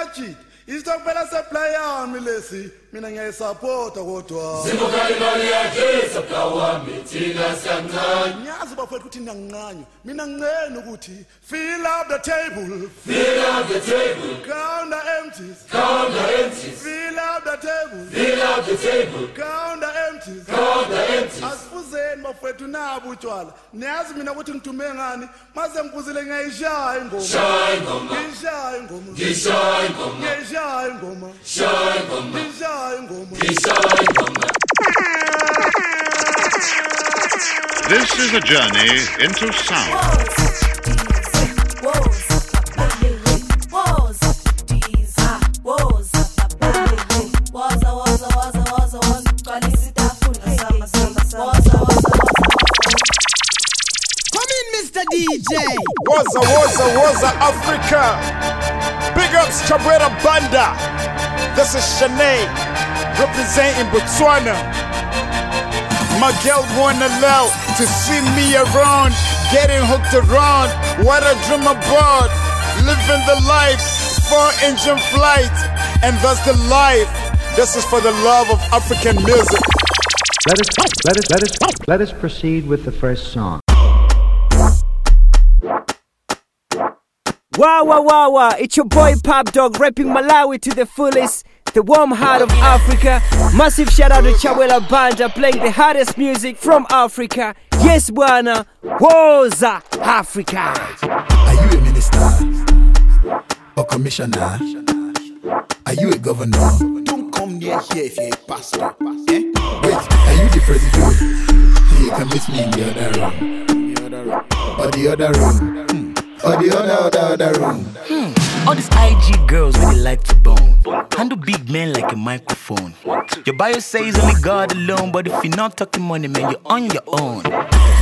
majid isitokubela supply yami lesi mina ngiyayisapota kodwa. Sibuka imali yakhe supply wami thina siyancane ngiyazi bafowethu ukuthi ninganqanywa mina ngincene ukuthi fill up the table. Fill up the table. Count the empties count the empties fill up the table. Fill up the table. Count the empties count the empties asifuzeni bafowethu nabo utshwala niyazi mina ukuthi ngithume ngani? Maze ngibuzile ngiyayishaya ingoma. Shaya ingoma. Ngiyishaya ingoma. Ngishaya ingoma. Ngiyayishaya ingoma. Shaya ingoma. Ngiyishaya ingoma. Ngishaya ingoma. This is a journey into sound. Woza, Woza, Woza, Africa. Big ups, Chabwera Banda. This is Shanae, representing Botswana. My girl wanna allow to see me around, getting hooked around. What I dream about, living the life, four engine flight, and that's the life. This is for the love of African music. Let us let us let us let us proceed with the first song. Wow, wow, wow, wow. It's your boy Pop Dog rapping Malawi to the fullest. The warm heart of Africa. Massive shout out to Chabwera Banda playing the hardest music from Africa. Yes, Buana. Woza Africa. Are you a minister or commissioner? Are you a governor? Don't come near here if you're a pastor. Eh? Wait, are you the president? You can meet me in the other room. Or the other room. Hmm. Or the other, other, other room. All these IG girls really like to bone. Handle big men like a microphone. Your bio says only God alone, but if you're not talking money, man, you're on your own.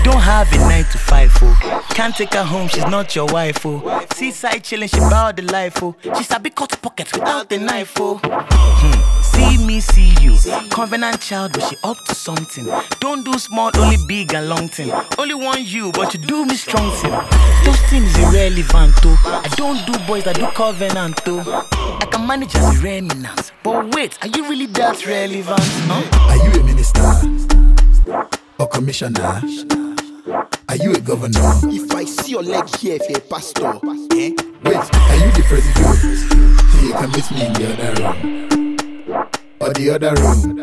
Don't have a nine to five, oh. Can't take her home, she's not your wife, oh. Seaside chilling, she bout the life, oh. She's a big cut pockets without the knife, oh. Hmm. See me, see you. Covenant child, but she up to something. Don't do small, only big and long thing. Only want you, but you do me strong thing. Those things irrelevant, oh. I don't do boys I do covenant, oh. I can manage as a remnant. But wait, are you really that relevant? Huh? Are you a minister or commissioner? Are you a governor? If I see your leg here, if you're a pastor, eh? Wait, are you the president? You can meet me in the other room. Or the other room.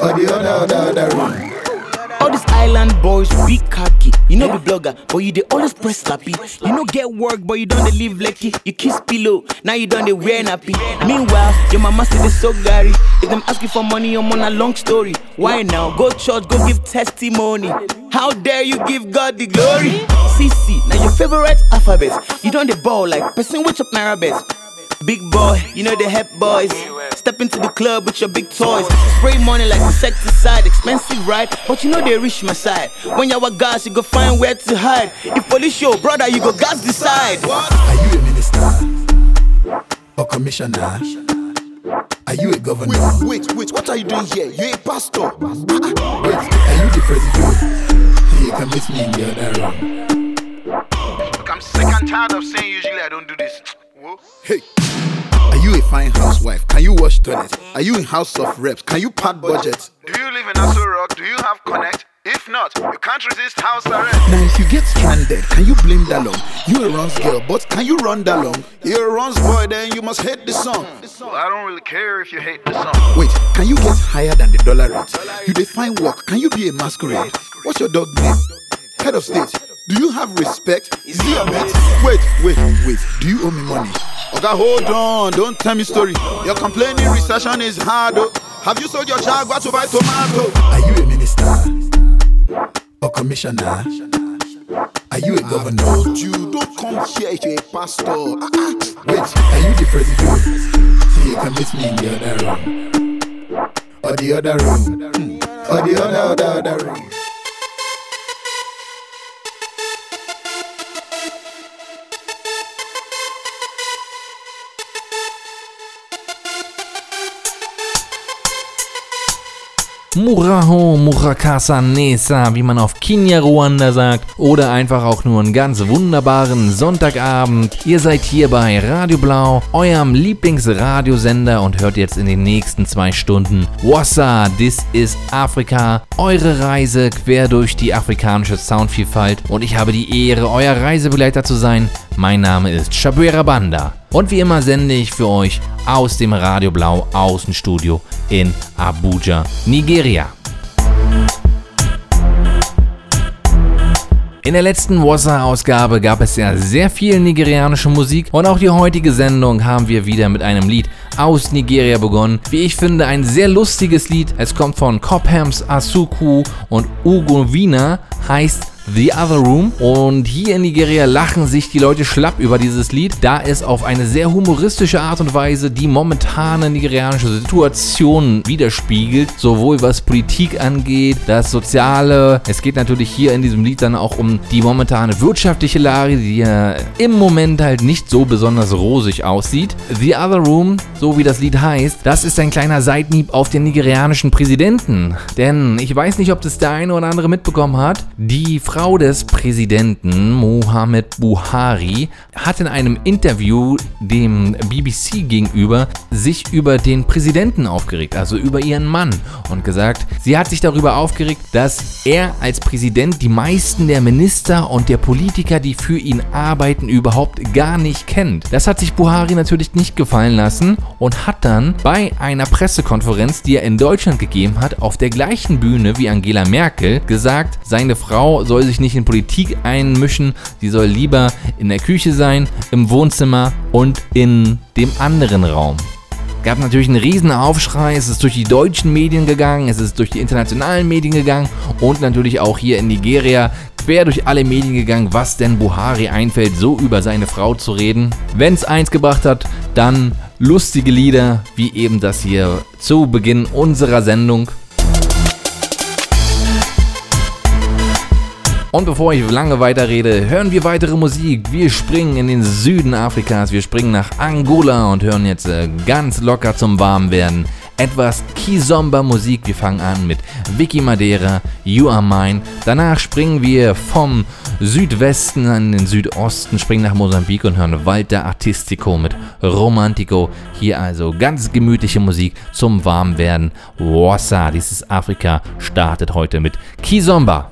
Or the other, other, other room. All these island boys, big cocky. You know be blogger, but you they always press slappy. You know get work, but you don't live lucky. You kiss pillow, now you don't they wear nappy. Meanwhile, your mama still they so Gary. If them ask you for money, I'm on a long story. Why now? Go church, go give testimony. How dare you give God the glory? CC, now your favorite alphabet. You don't the ball like person which up Naira best. Big boy, you know the hep boys. Step into the club with your big toys. Spray money like insecticide, expensive right? But you know they reach my side. When you are gas, you go find where to hide. If police show, brother, you go gas decide. Are you a minister or commissioner? Are you a governor? Wait, wait, wait, what are you doing here? You're a pastor. Wait, are you the president? You can meet me in the other room. Look, I'm sick and tired of saying usually I don't do this. Hey, are you a fine housewife? Can you wash toilet? Are you in House of Reps? Can you pad budget? Do you live in Aso Rock? Do you have Connect? If not, you can't resist house arrest. Now, if you get stranded, can you blame Dalong? You a runs girl, but can you run Dalong? You're a runs boy, then you must hate the song. Well, I don't really care if you hate the song. Wait, can you get higher than the dollar rate? You define work. Can you be a masquerade? What's your dog name? Head of state. Do you have respect? Is he a mate? Wait, wait, wait. Do you owe me money? Okay, hold on. Don't tell me story. You're complaining recession is hard. Oh. Have you sold your jaguar to buy tomato? Are you a minister or commissioner? Are you a governor? I told you, don't come here if you're a pastor. Ah, ah. Wait, are you the president? You can meet me in the other room. Or the other room. Or the other, other, other room. Muraho, Murakasa Nesa, wie man auf Kinyarwanda sagt, oder einfach auch nur einen ganz wunderbaren Sonntagabend. Ihr seid hier bei Radio Blau, eurem Lieblingsradiosender und hört jetzt in den nächsten zwei Stunden Wassa, This is Afrika, eure Reise quer durch die afrikanische Soundvielfalt und ich habe die Ehre, euer Reisebegleiter zu sein. Mein Name ist Shabuera Banda. Und wie immer sende ich für euch aus dem Radio Blau Außenstudio in Abuja, Nigeria. In der letzten Wassa-Ausgabe gab es ja sehr viel nigerianische Musik und auch die heutige Sendung haben wir wieder mit einem Lied aus Nigeria begonnen. Wie ich finde, ein sehr lustiges Lied. Es kommt von Cophams Asuku und Ugo Wiener, heißt The Other Room. Und hier in Nigeria lachen sich die Leute schlapp über dieses Lied, da es auf eine sehr humoristische Art und Weise die momentane nigerianische Situation widerspiegelt, sowohl was Politik angeht, das Soziale. Es geht natürlich hier in diesem Lied dann auch um die momentane wirtschaftliche Lage, die ja im Moment halt nicht so besonders rosig aussieht. The Other Room, so wie das Lied heißt, das ist ein kleiner Seitenhieb auf den nigerianischen Präsidenten. Denn ich weiß nicht, ob das der eine oder andere mitbekommen hat. Die Frau des Präsidenten Mohamed Buhari hat in einem Interview dem BBC gegenüber sich über den Präsidenten aufgeregt, also über ihren Mann und gesagt, sie hat sich darüber aufgeregt, dass er als Präsident die meisten der Minister und der Politiker, die für ihn arbeiten, überhaupt gar nicht kennt. Das hat sich Buhari natürlich nicht gefallen lassen und hat dann bei einer Pressekonferenz, die er in Deutschland gegeben hat, auf der gleichen Bühne wie Angela Merkel gesagt, seine Frau soll soll sich nicht in Politik einmischen, sie soll lieber in der Küche sein, im Wohnzimmer und in dem anderen Raum gab natürlich einen riesen Aufschrei. Es ist durch die deutschen Medien gegangen, es ist durch die internationalen Medien gegangen und natürlich auch hier in Nigeria quer durch alle Medien gegangen, was denn Buhari einfällt, so über seine Frau zu reden. Wenn es eins gebracht hat, dann lustige Lieder wie eben das hier zu Beginn unserer Sendung. Und bevor ich lange weiterrede, hören wir weitere Musik. Wir springen in den Süden Afrikas, wir springen nach Angola und hören jetzt äh, ganz locker zum Warmwerden etwas Kizomba Musik. Wir fangen an mit Vicky Madeira, You Are Mine. Danach springen wir vom Südwesten an den Südosten, springen nach Mosambik und hören Walter Artistico mit Romantico. Hier also ganz gemütliche Musik zum Warmwerden. Wassa, dieses Afrika startet heute mit Kizomba.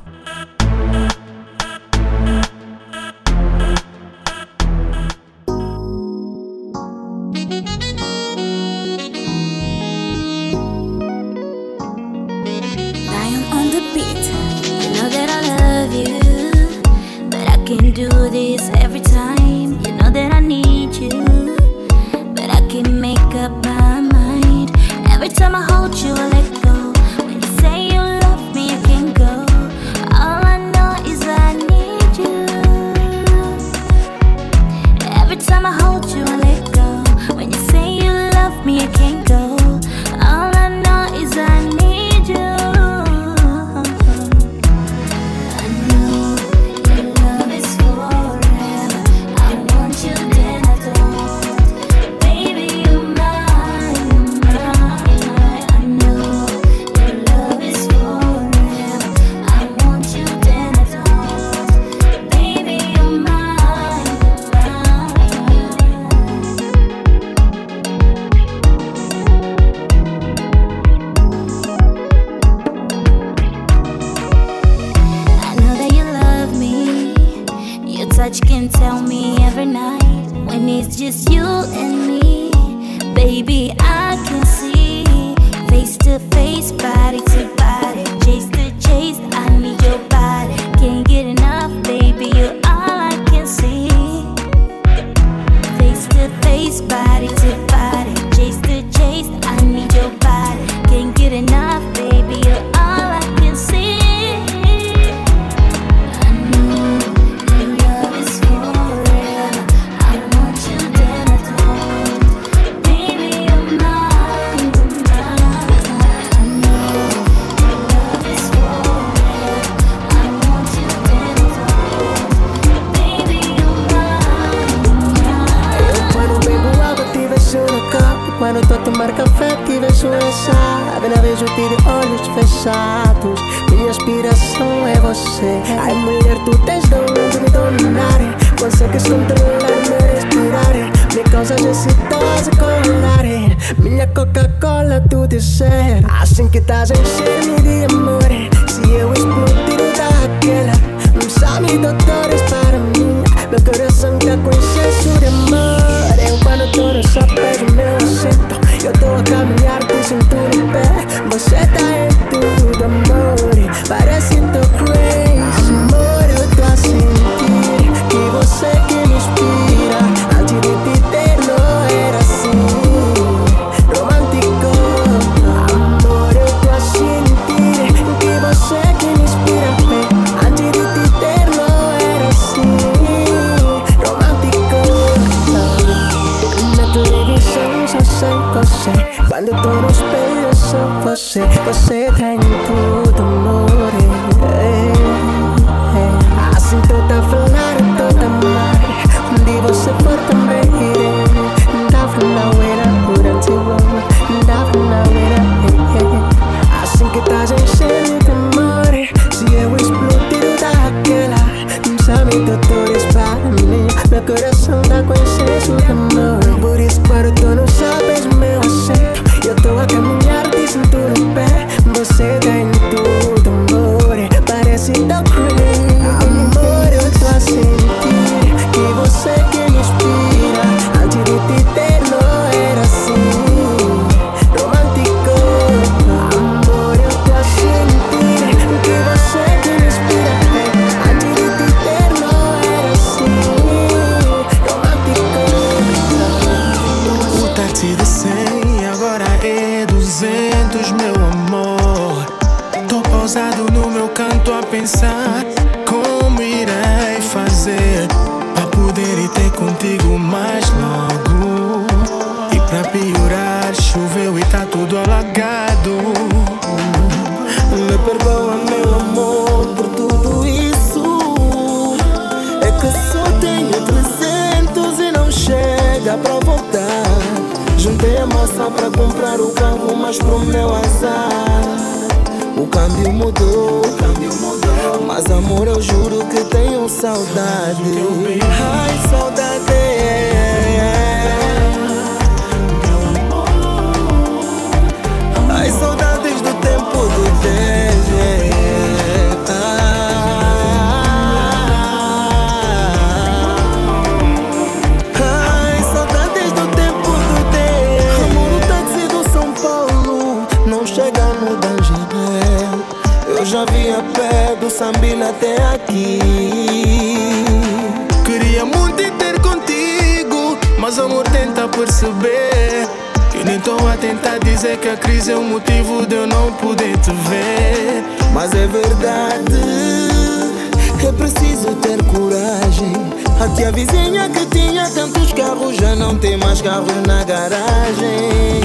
can tell me every night when it's just you and me. Baby, I can see face to face, body to body, chase.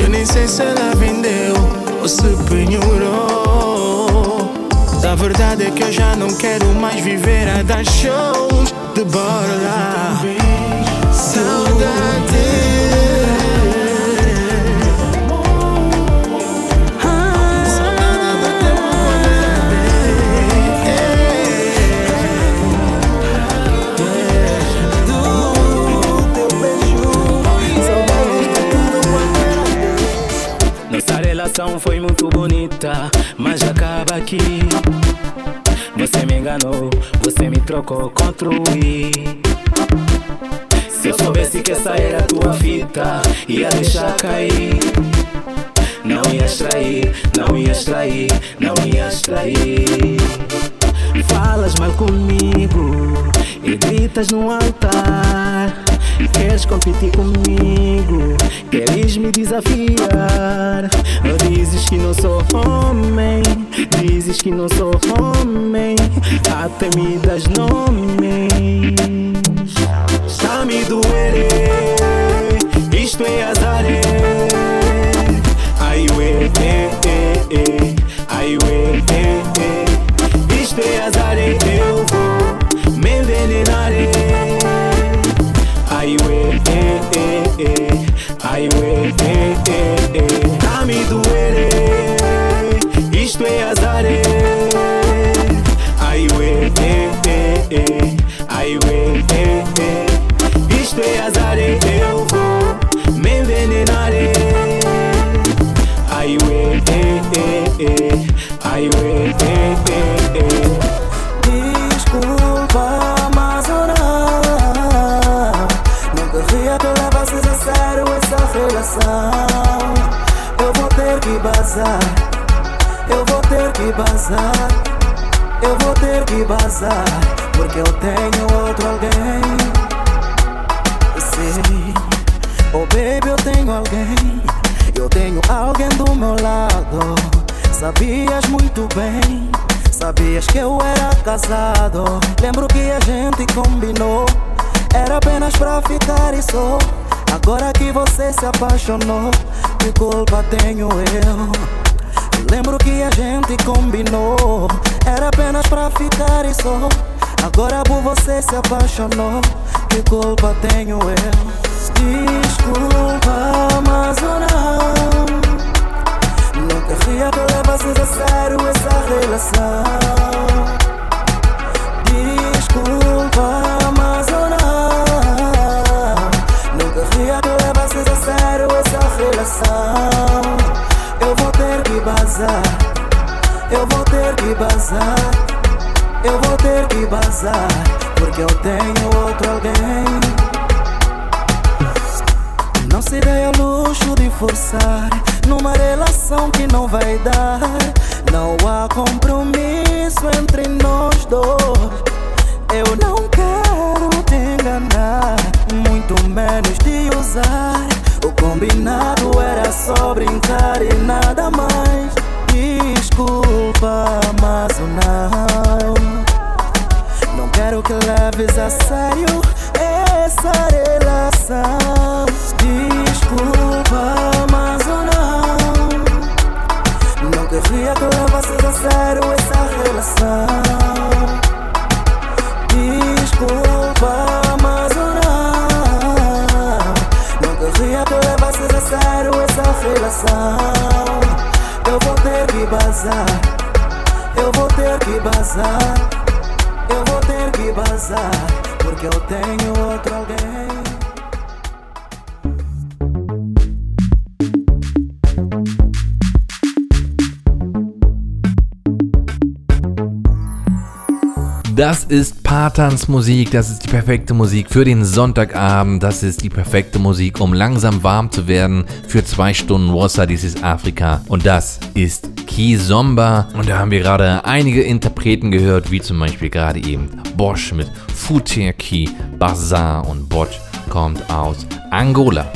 Eu nem sei se ela vendeu ou se penhorou. A verdade é que eu já não quero mais viver a dar shows de borla. Saudade. Então foi muito bonita, mas acaba aqui. Você me enganou, você me trocou contra o I. Se eu soubesse que essa era a tua fita, ia deixar cair. Não ia extrair, não ia extrair, não ia extrair. Falas mal comigo e gritas no altar. Queres competir comigo? Queres me desafiar? Dizes que não sou homem, dizes que não sou homem, até me das nomes. Está me doer, isto é azaré. Porque eu tenho outro alguém. Sei. Oh baby, eu tenho alguém. Eu tenho alguém do meu lado. Sabias muito bem. Sabias que eu era casado. Lembro que a gente combinou. Era apenas pra ficar e só. Agora que você se apaixonou, que culpa tenho eu? Lembro que a gente combinou. Era apenas pra ficar e só. Agora por você se apaixonou, que culpa tenho eu? Desculpa, mas eu não Não queria que levasses a sério essa relação Desculpa, bazar Eu vou ter que bazar Eu vou ter que bazar Porque eu tenho outro alguém não se dê ao luxo de forçar numa relação que não vai dar. Não há compromisso entre nós dois. Eu não quero te enganar, muito menos te usar. O combinado era só brincar e nada mais. Desculpa, mas não. Não quero que leves a sério essa relação. Desculpa, mas não Não queria que levasses a sério essa relação Eu vou ter que bazar. Eu vou ter que bazar. Eu vou ter que bazar Porque eu tenho outro alguém Das ist Patans Musik, das ist die perfekte Musik für den Sonntagabend, das ist die perfekte Musik, um langsam warm zu werden für zwei Stunden Wasser, dies ist Afrika. Und das ist Kizomba. Und da haben wir gerade einige Interpreten gehört, wie zum Beispiel gerade eben Bosch mit Futerki, Bazar und Bosch kommt aus Angola.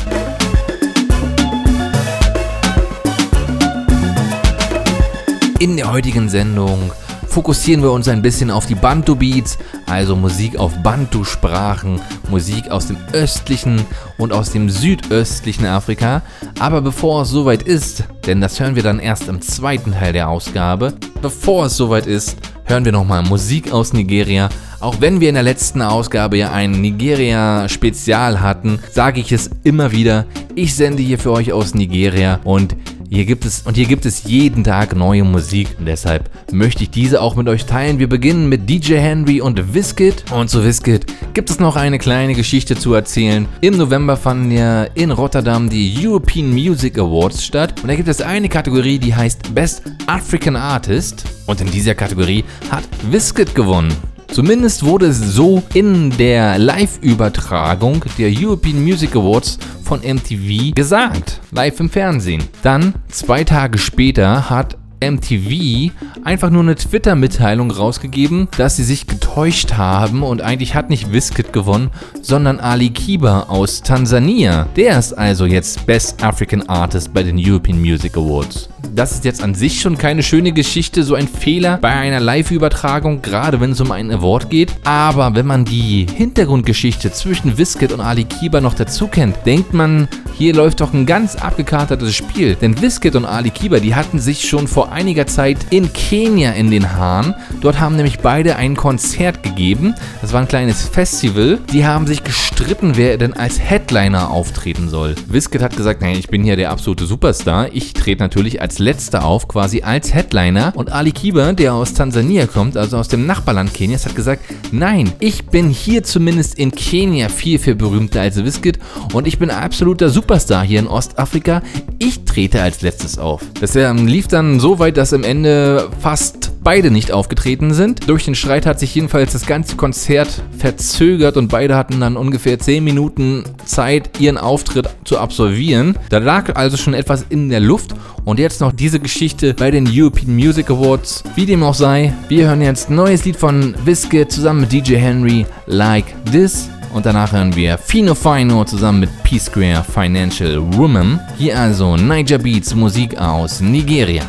In der heutigen Sendung fokussieren wir uns ein bisschen auf die Bantu-Beats, also Musik auf Bantu-Sprachen, Musik aus dem östlichen und aus dem südöstlichen Afrika. Aber bevor es soweit ist, denn das hören wir dann erst im zweiten Teil der Ausgabe, bevor es soweit ist, hören wir nochmal Musik aus Nigeria. Auch wenn wir in der letzten Ausgabe ja ein Nigeria-Spezial hatten, sage ich es immer wieder, ich sende hier für euch aus Nigeria und hier gibt es und hier gibt es jeden Tag neue Musik und deshalb möchte ich diese auch mit euch teilen. Wir beginnen mit DJ Henry und Wizkid und zu Wizkid gibt es noch eine kleine Geschichte zu erzählen. Im November fanden ja in Rotterdam die European Music Awards statt und da gibt es eine Kategorie, die heißt Best African Artist und in dieser Kategorie hat Wizkid gewonnen. Zumindest wurde es so in der Live-Übertragung der European Music Awards von MTV gesagt, live im Fernsehen. Dann, zwei Tage später, hat MTV einfach nur eine Twitter-Mitteilung rausgegeben, dass sie sich getäuscht haben und eigentlich hat nicht Wizkid gewonnen, sondern Ali Kiba aus Tansania. Der ist also jetzt Best African Artist bei den European Music Awards. Das ist jetzt an sich schon keine schöne Geschichte, so ein Fehler bei einer Live-Übertragung, gerade wenn es um einen Award geht. Aber wenn man die Hintergrundgeschichte zwischen Wizkid und Ali Kiba noch dazu kennt, denkt man, hier läuft doch ein ganz abgekartetes Spiel. Denn Wizkid und Ali Kiba, die hatten sich schon vor einiger Zeit in Kenia in den Haaren. Dort haben nämlich beide ein Konzert gegeben. Das war ein kleines Festival. Die haben sich gestritten, wer denn als Headliner auftreten soll. Wizkid hat gesagt, nein, ich bin hier der absolute Superstar. Ich trete natürlich als letzter auf, quasi als Headliner. Und Ali Kiba, der aus Tansania kommt, also aus dem Nachbarland Kenias, hat gesagt, nein, ich bin hier zumindest in Kenia viel, viel berühmter als Wizkid und ich bin absoluter Superstar hier in Ostafrika. Ich trete als letztes auf. Das ähm, lief dann so weit, dass am Ende fast beide nicht aufgetreten sind. Durch den Streit hat sich jedenfalls das ganze Konzert verzögert und beide hatten dann ungefähr 10 Minuten Zeit, ihren Auftritt zu absolvieren. Da lag also schon etwas in der Luft und jetzt noch diese Geschichte bei den European Music Awards. Wie dem auch sei, wir hören jetzt ein neues Lied von Wiske zusammen mit DJ Henry, Like This. Und danach hören wir Fino Fino zusammen mit P-Square Financial Woman. Hier also Niger Beats Musik aus Nigeria.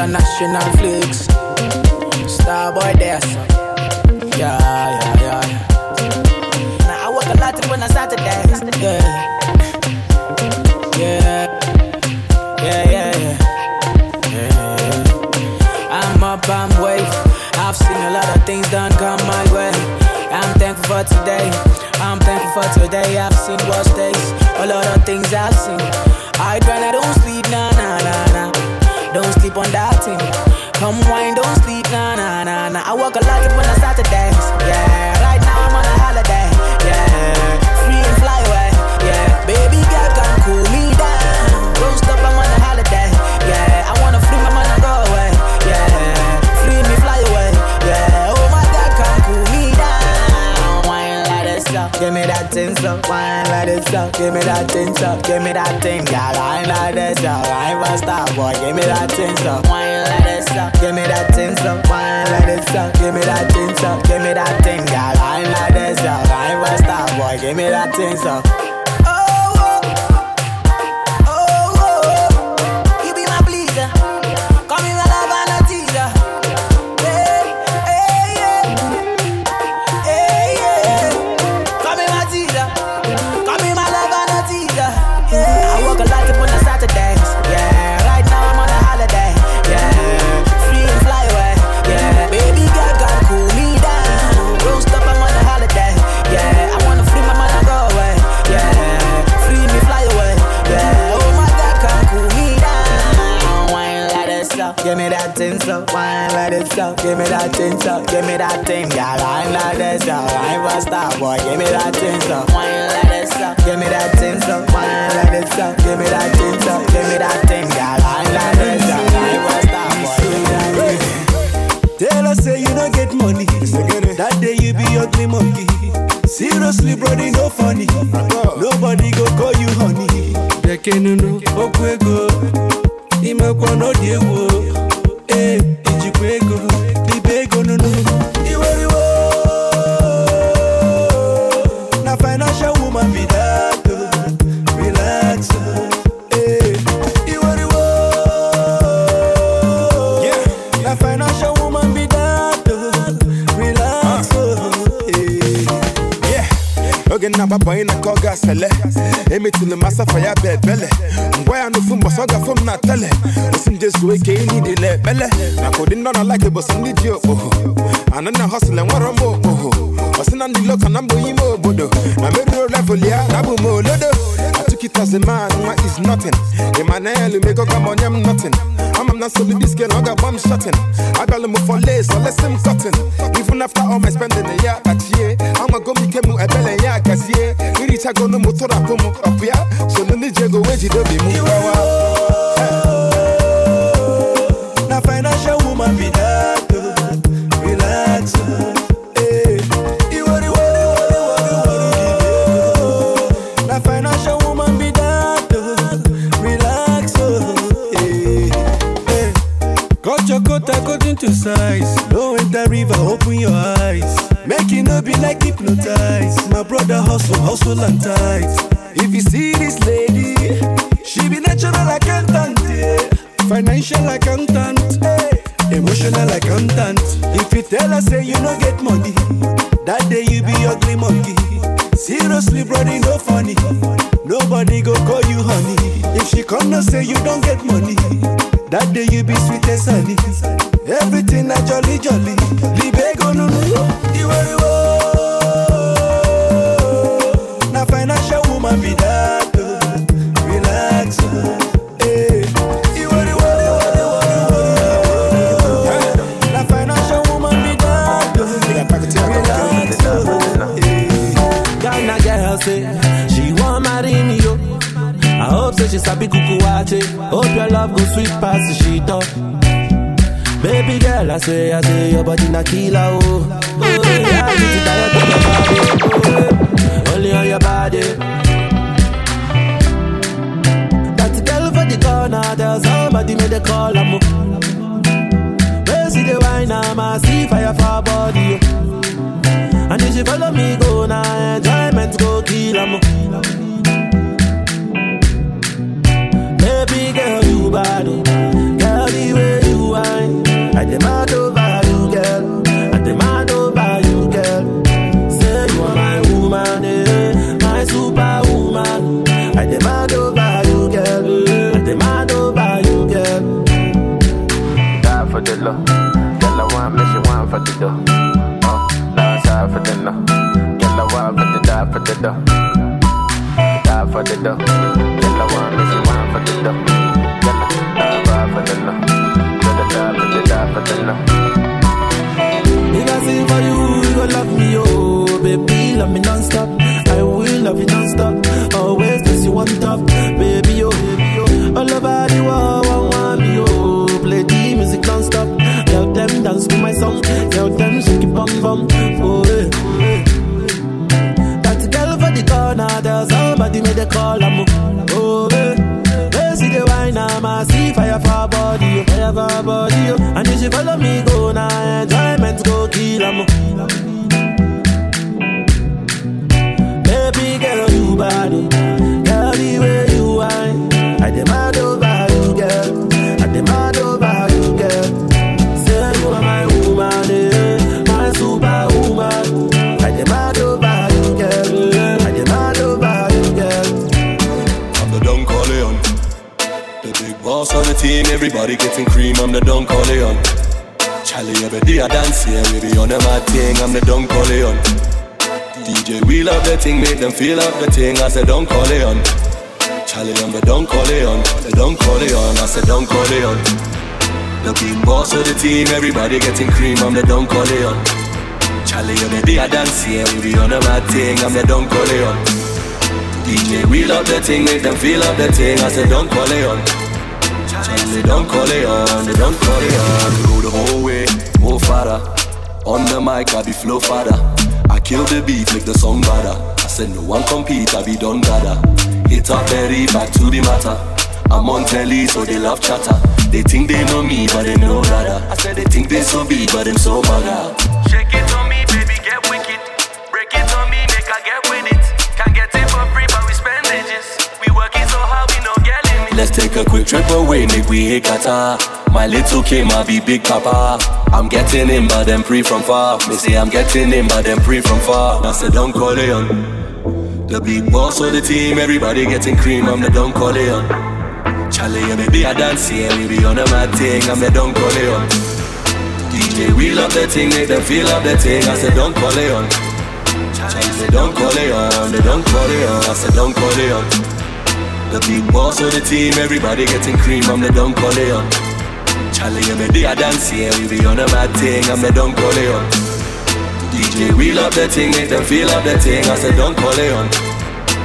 International flicks. Starboy son. Yeah, yeah, yeah. Now I work a lot when I start dance. Yeah. Yeah. Yeah, yeah, yeah. Yeah. I'm up, I'm wave. I've seen a lot of things done come my way. I'm thankful for today. I'm thankful for today. I've seen worse days. A lot of things I've seen. I grind, I don't sleep, nah, nah, nah, nah. Don't sleep on that Come wine, don't sleep, nah, nah, nah, nah. I work a lot when I start to dance. Yeah, right now I'm on a holiday. Yeah, free and fly away. Yeah, baby girl can cool me down. Don't stop, I'm on a holiday. Yeah, I wanna free my mind and go away. Yeah, free me, fly away. Yeah, oh my God, can cool me down. Wine like this up, give me that thing so. Wine like this up, give me that thing so. Give me that thing, girl. Wine like this up, I ain't star boy. Give me that thing so. Wine up, give me that thing so. Wine like this up, give me that thing so. Give me that thing, girl. Wine like this up, I ain't fast star boy. Give me that thing so. Give me that thing so. Give me that thing, girl. Wine like this up. Wine for star boy. Give me that thing so. Wine like this up. Give me that thing so. Wine like this up. Give me that thing so. Give me that thing, girl. Wine like this up. Wine for star boy. Tell us say you don't get money. That day you be ugly monkey. Seriously, brody, no funny. Nobody go call you honey. Bekenunu, okwego. Imekwa no diewo. Emetụla m asa fa ya bụ ebele ngwa ya n'ofu mbọsọ gafụ m na tele. Osi nje zuo ike ini dị ekpele na ka ụdị ndị ọ na-alaki bụsọ ndị ji okpoho anụ na hosịl nwere m okpoho ọ sị na ndị loka na mbụ ime obodo na merụrụ ya na m is nothing. M onye m nothing. Ama m na nsogbu diske na ọ ga-agba m shotin abịalụ m for lace olesi m cotton. Even after all my spending ya kpachie amago m ike m ebele ya gazie irichagonu m tụrapụ m ọpụ ya solu ndị ji ego wee jide obi m gbawa Na my song Tell them shake it bum bum Oh, eh, oh, eh. That girl for the corner There's somebody made a call, I'm Oh, eh They see the wine, I'm a see fire for body, oh, fire for body, oh. And if she follow me, go now, enjoyment go kill, I'm Baby girl, you bad, oh. Girl, the way team, everybody getting cream. I'm the Don Corleone. Charlie, every day I dance here, we be on the mad thing. I'm the Don Corleone. DJ, we love the thing, make them feel up the thing. I said Don Corleone. Charlie, I'm the Don Corleone. The Don Corleone, I said Don Corleone. The big boss of the team, everybody getting cream. I'm the Don Corleone. Charlie, every day I dance here, we be on the mad thing. I'm the Don Corleone. DJ, we love the thing, make them feel up the thing. I said, don't call on. Don't call it on, they don't call it on. Go the whole way, more farther. On the mic, I be flow father. I kill the beat, make the song better. I said, no one compete, I be done gather. Hit up Berry, back to the matter. I'm on telly, so they love chatter. They think they know me, but they know rather. I said, they think they so big, but them so bugger. Shake it on me, baby, get wicked. Let's take a quick trip away, make we hit Qatar. My little Kim, I be big papa. I'm getting in, but them free from far. Me say I'm getting in, but them free from far. I said, don't call it on. The big boss of the team, everybody getting cream. I'm the Don Corleone. Charlie, yeah, baby, I dance here. We be on a mad thing. I'm the Don Corleone. DJ, we love the thing, make them feel up the thing. I said, don't call it on. Charlie, say, don't call it on. They don't call it on. I said, don't call it on. The big boss of the team, everybody getting cream. I'm the Don Corleone. Charlie, yeah, baby, I dance here. We be on a mad thing. I'm the Don Corleone. DJ, we love the thing, make them feel up the thing. I said, don't call it on.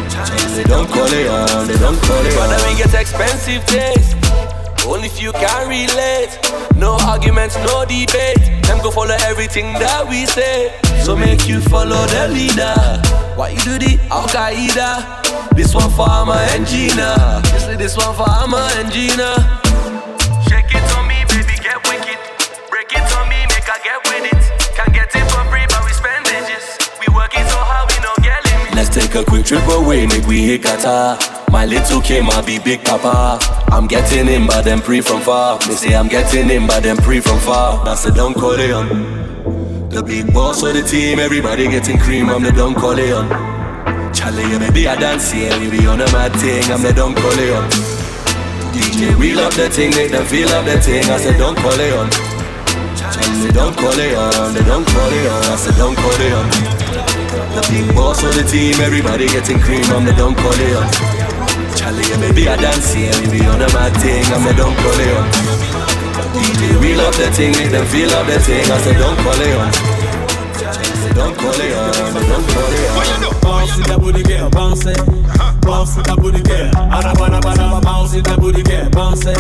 Charlie, don't call it on. They don't call it Brother, on. we get expensive taste. Only you can relate. No arguments, no debate. Them go follow everything that we say. So make you follow the leader. Why you do the Al Qaeda? This one for my Engina. This, this one for my Gina. Shake it on me, baby, get wicked. Break it on me, make I get with it. Can't get it for free, but we spend ages. We working so hard, we no get limit. Let's take a quick trip away, make we hit Qatar. My little Kim, I be big papa. I'm getting in, but them pre from far. They say I'm getting in, but them pre from far. I said, don't call it on. The big boss of the team, everybody getting cream. I'm the Don Corleone. Charlie, baby, I dance here. We be on a mad thing. I'm the Don Corleone. DJ, we love the thing, make them feel up the thing. I said, don't call it on. Charlie, don't call it on. They don't call it on. I said, don't call it on. The big boss of the team, everybody getting cream. I'm the Don Corleone. Charlie, yeah, baby, I dance here. We be on a mad thing. I'm the Don Corleone. DJ, we love the thing, make them feel up the thing. I said, don't call it on. Charlie, don't call it on. Don't call it on. Bounce with that booty girl, bounce it. Bounce with that booty girl. Arabana, banana, bounce with that booty girl, bounce it.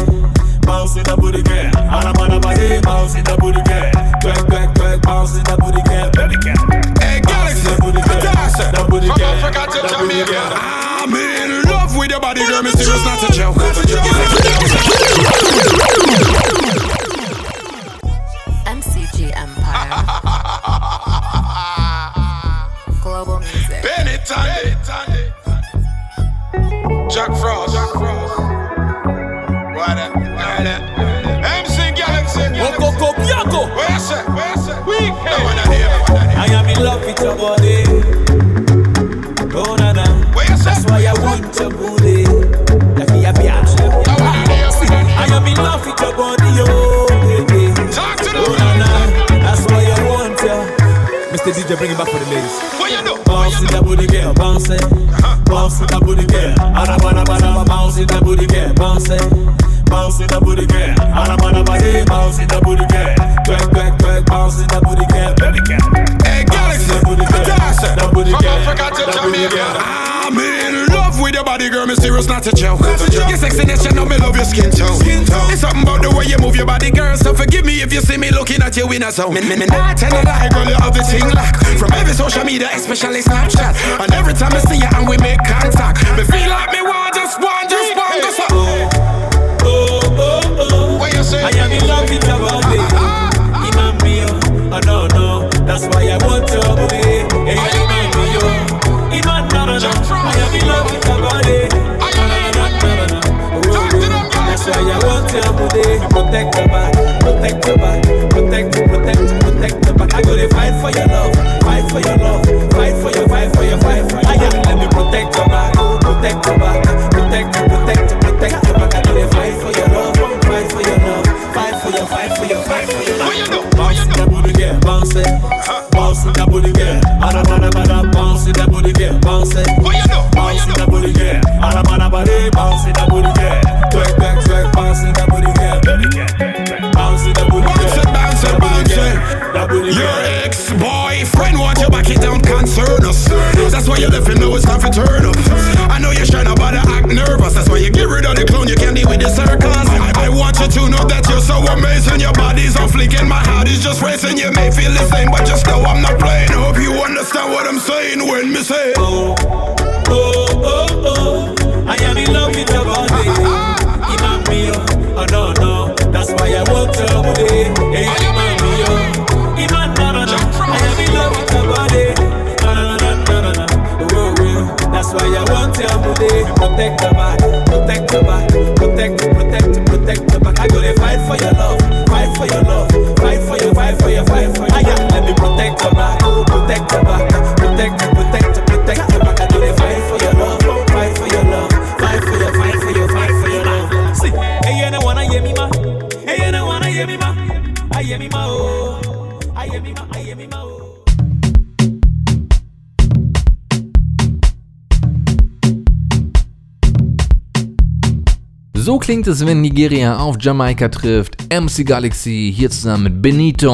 bounce in the booty girl. Arabana body, bounce in the booty girl. Twerk, twerk, twerk, bounce in the booty girl. Baby girl. Hey, Galaxy, the booty girl. fantastic. The booty From girl. Africa to booty Jamaica. girl. I'm in love with your body, girl. Me serious, not a joke. MCG Empire. Global music. Benny Tandy. Jack Frost. Jack Frost. What up? What up? MC Galaxy. Coco Copiaco. Where you say? Where you say? We No one. No one here. I am in love with your body. Oh na na. That's why I want your booty. Yapi yapi yapi. I am in love with your body, oh baby. Talk to Oh na na. That's why I want you. Mr. DJ, bring it back for the bounce it. Bounce in the booty girl. Arabana bana bounce in the booty girl, bounce it. Bounce in the booty girl. Arabana bana bounce in the booty girl. Twerk twerk twerk, bounce in the booty girl. Hey, Galaxy. Booty From. Africa to Jamaica. Your body, girl. Me serious, not a joke. Your sexiness, you know me love your skin tone. It's something about the way you move your body, girl. So forgive me if you see me looking at you in a zone. Me, me, me not tell a lie, girl. You have the thing lock. From every social media, especially Snapchat. And every time I see you and we make contact, me feel like me want just one, just one, go so. Oh, oh, oh. What you say? I am in love with your body. Booty. Protect your back, protect your back, protect, protect, protect your back. I go to fight for your love, fight for your love, fight for your, fight for your, fight for your. I am let me protect your back, protect your back, protect, protect, protect your back. I go to fight for your love, fight for your love, fight for your, fight for your, fight for your. What you do? Bounce in that booty, girl, bounce it. Bounce in that booty, girl. Arabana bada, bounce in that booty, girl, bounce it. What you do? Bounce in that booty, girl. Arabana bada, bounce in that booty, girl. Twerk, twerk, twerk, bounce in that booty, girl. Bounce in that booty, girl. Bounce it, bounce it, bounce it. That booty, Your ex-boyfriend want you back, it don't concern us. That's why you left him know it's time to turn up. I know you're trying to bother act nervous. That's why you get rid of the clone, you can't deal with the circus. I, I want you to know that you're so amazing. Your body's on fleek and my heart is just racing. You may feel the same, but just know I'm not playing. Hope you understand what I'm saying when me say. Oh, oh, oh, oh. I am in love with your body. Mio, oh no no, that's why I want your booty. Hey, Imam mio, Imam no no no, I am in love with your body. No no no no no no, oh, oh, oh. that's why I want your booty. Protect your back, protect your back, protect, protect, protect your back. I go to fight for your love, fight for your love, fight for your, fight for your, fight for your. I am let me protect your back, protect your back, protect, protect, protect your back. I go to fight for your love, fight for your love, fight for your, fight for your, fight for your ayé mi máa o ayé mi máa ayé mi máa o. So klingt es, wenn Nigeria auf Jamaika trifft. MC Galaxy hier zusammen mit Benito,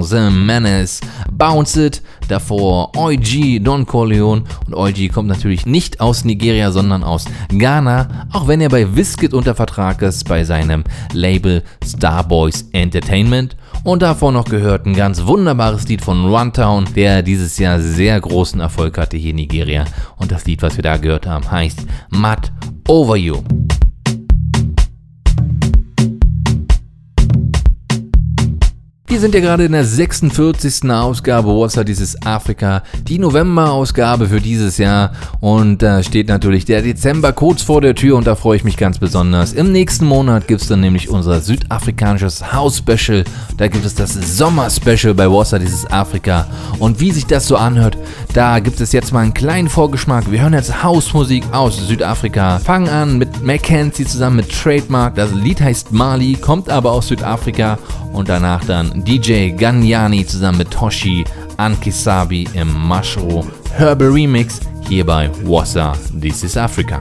The Menace, Bounce It, davor OG, Don Corleone. Und OG kommt natürlich nicht aus Nigeria, sondern aus Ghana, auch wenn er bei Wizkid unter Vertrag ist, bei seinem Label Starboys Entertainment. Und davor noch gehört ein ganz wunderbares Lied von Runtown, der dieses Jahr sehr großen Erfolg hatte hier in Nigeria. Und das Lied, was wir da gehört haben, heißt Mud Over You. Wir sind ja gerade in der 46. Ausgabe What's dieses Afrika, die November-Ausgabe für dieses Jahr. Und da steht natürlich der Dezember kurz vor der Tür und da freue ich mich ganz besonders. Im nächsten Monat gibt es dann nämlich unser südafrikanisches House-Special, da gibt es das Sommer-Special bei What's dieses Afrika. Und wie sich das so anhört, da gibt es jetzt mal einen kleinen Vorgeschmack. Wir hören jetzt Hausmusik aus Südafrika, fangen an mit Mackenzie zusammen mit Trademark, das Lied heißt Mali, kommt aber aus Südafrika. Und danach dann DJ Ganyani zusammen mit Toshi Ankisabi im Mashro Herbal Remix hier bei Wassa This is Africa.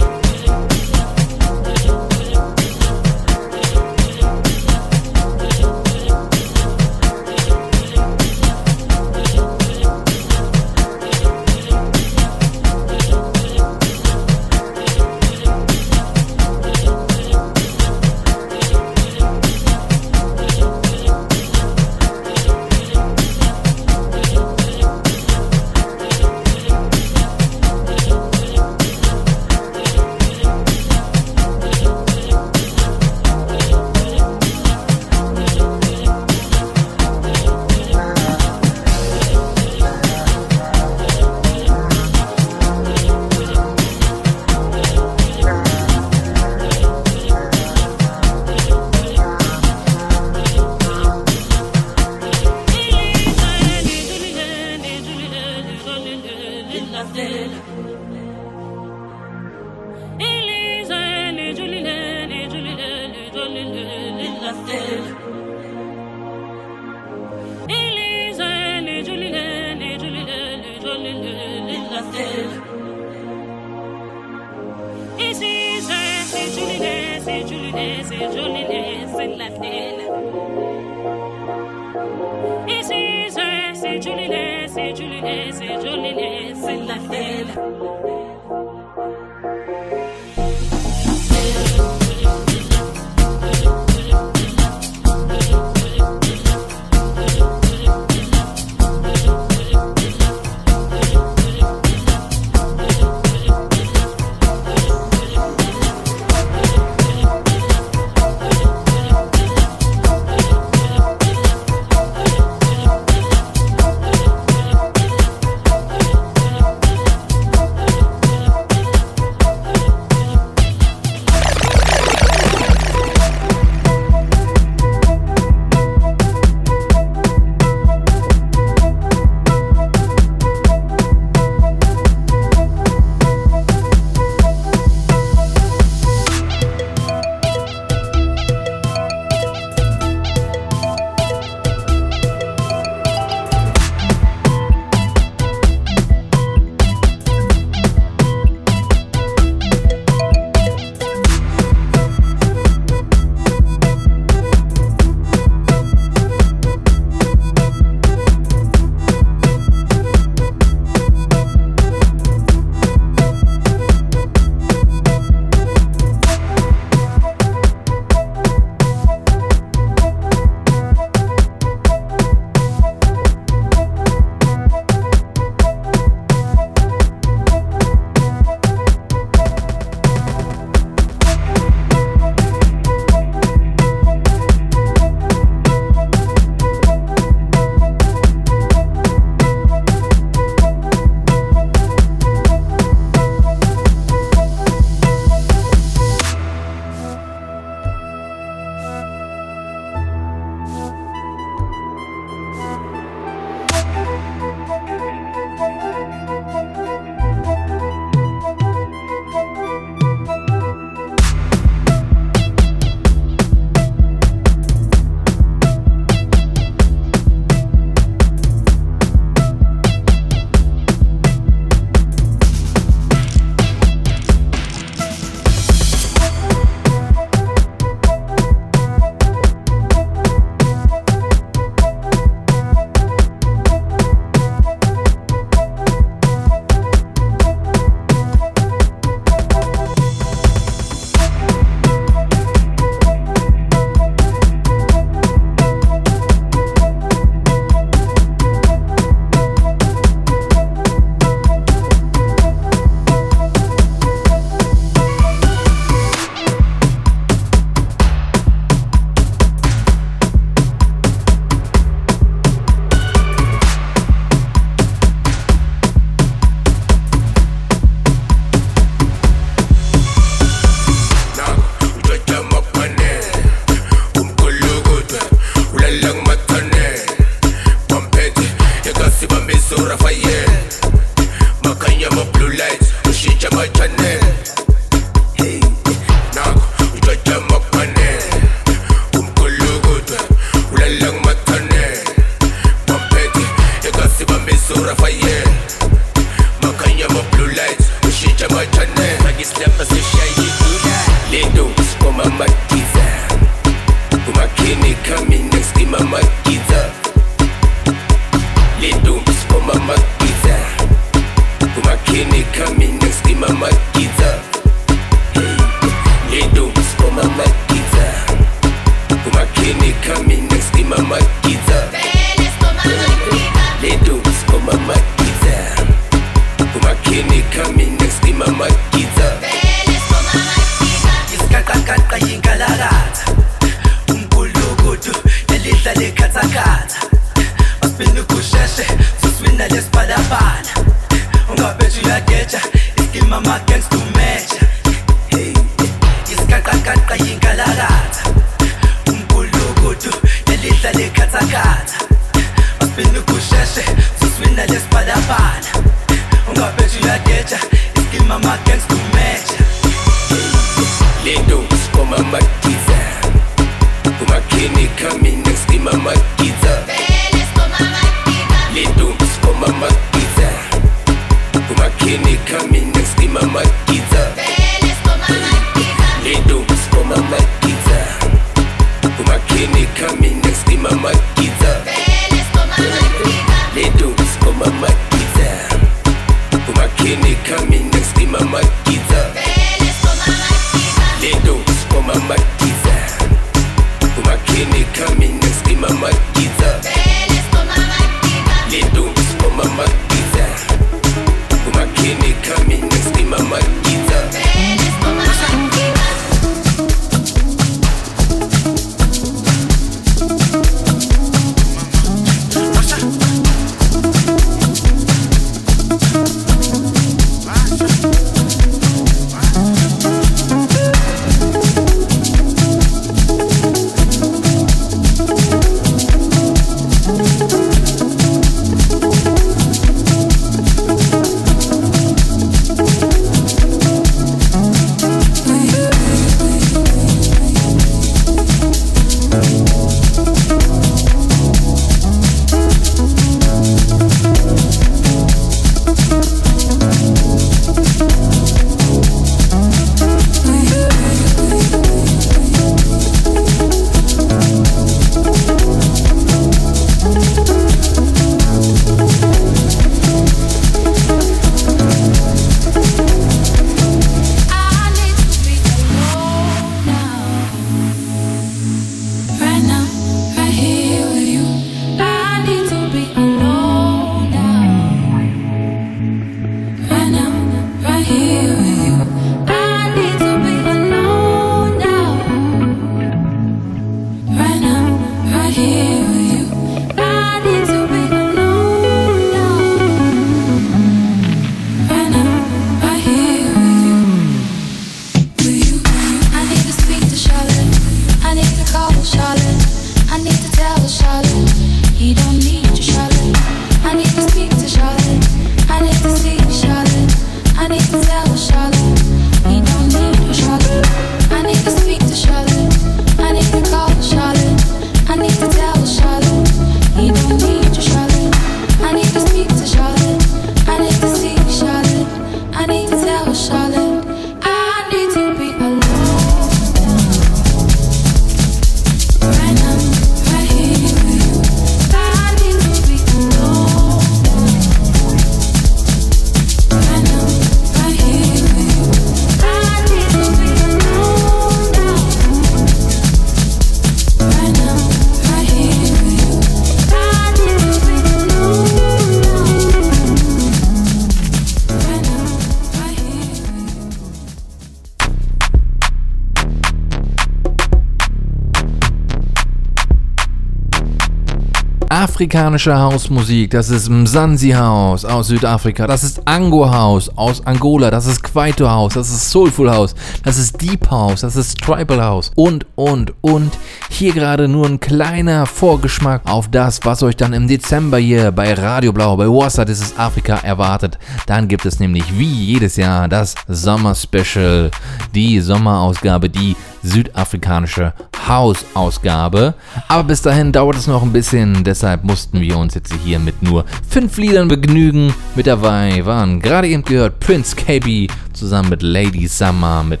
Afrikanische Hausmusik, das ist Mzansi House aus Südafrika, das ist Ango House aus Angola, das ist Kwaito House, das ist Soulful House, das ist Deep House, das ist Tribal House und, und, und. Hier gerade nur ein kleiner Vorgeschmack auf das, was euch dann im Dezember hier bei Radio Blau, bei das ist Afrika erwartet. Dann gibt es nämlich wie jedes Jahr das Sommer Special, die Sommerausgabe, die südafrikanische House-Ausgabe. Aber bis dahin dauert es noch ein bisschen, deshalb mussten wir uns jetzt hier mit nur fünf Liedern begnügen. Mit dabei waren gerade eben gehört Prince KB zusammen mit Lady Summer, mit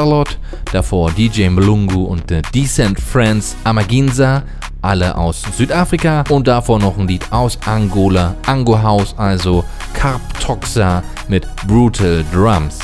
Charlotte, davor DJ Mlungu und The Decent Friends Amaginsa. Alle aus Südafrika und davor noch ein Lied aus Angola, Ango House, also Carp Toxa mit Brutal Drums.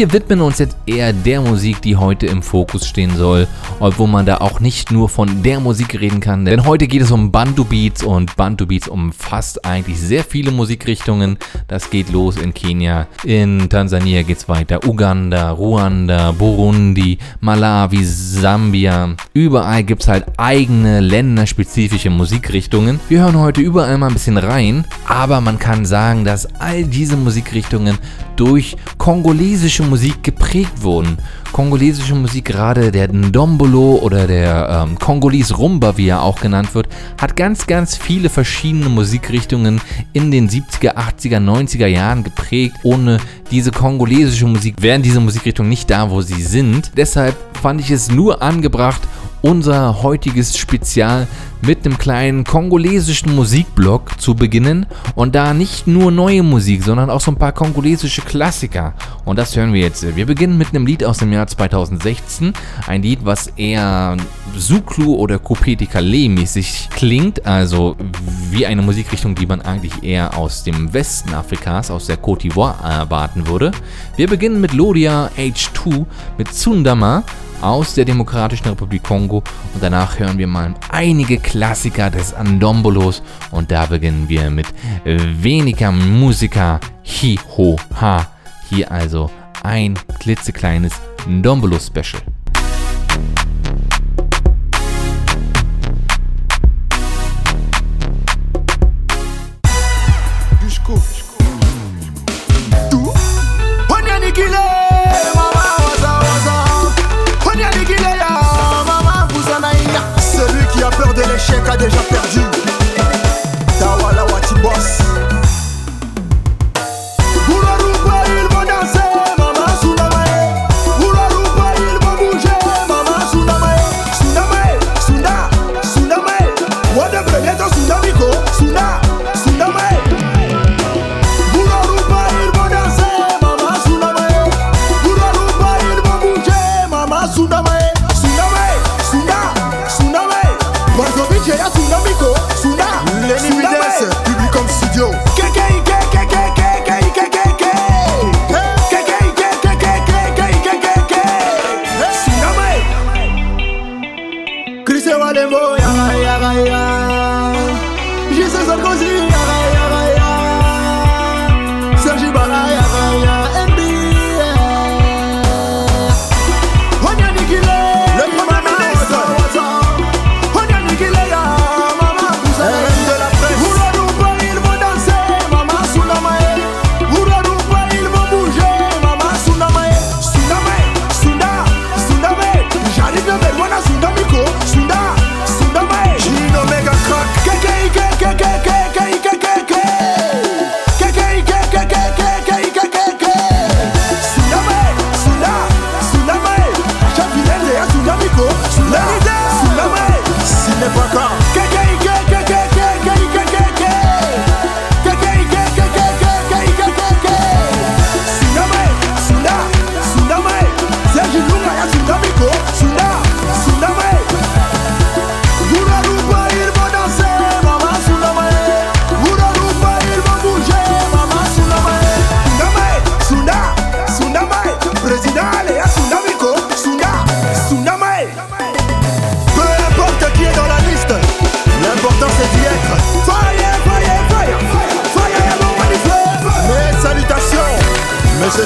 Wir widmen uns jetzt eher der Musik, die heute im Fokus stehen soll, obwohl man da auch nicht nur von der Musik reden kann, denn heute geht es um Bantu Beats und Bantu Beats umfasst eigentlich sehr viele Musikrichtungen. Das geht los in Kenia, in Tansania geht's weiter, Uganda, Ruanda, Burundi, Malawi, Sambia. Überall gibt's halt eigene länderspezifische Musikrichtungen. Wir hören heute überall mal ein bisschen rein, aber man kann sagen, dass all diese Musikrichtungen durch kongolesische Musik geprägt wurden. Kongolesische Musik, gerade der Ndombolo oder der ähm, Kongolis Rumba, wie er auch genannt wird, hat ganz, ganz viele verschiedene Musikrichtungen in den 70er, 80er, 90er Jahren geprägt. Ohne diese kongolesische Musik wären diese Musikrichtungen nicht da, wo sie sind. Deshalb fand ich es nur angebracht, unser heutiges Spezial mit einem kleinen kongolesischen Musikblock zu beginnen und da nicht nur neue Musik, sondern auch so ein paar kongolesische Klassiker. Und das hören wir jetzt. Wir beginnen mit einem Lied aus dem Jahr 2016, ein Lied, was eher Suklu oder Coupé Calais mäßig klingt, also wie eine Musikrichtung, die man eigentlich eher aus dem Westen Afrikas, aus der Côte d'Ivoire erwarten würde. Wir beginnen mit Lodia H2 mit Tsundama aus der Demokratischen Republik Kongo und danach hören wir mal einige Klassiker des Andombolos und da beginnen wir mit weniger Musiker Hi Ho Ha. Hier also ein klitzekleines Ndombolo Special.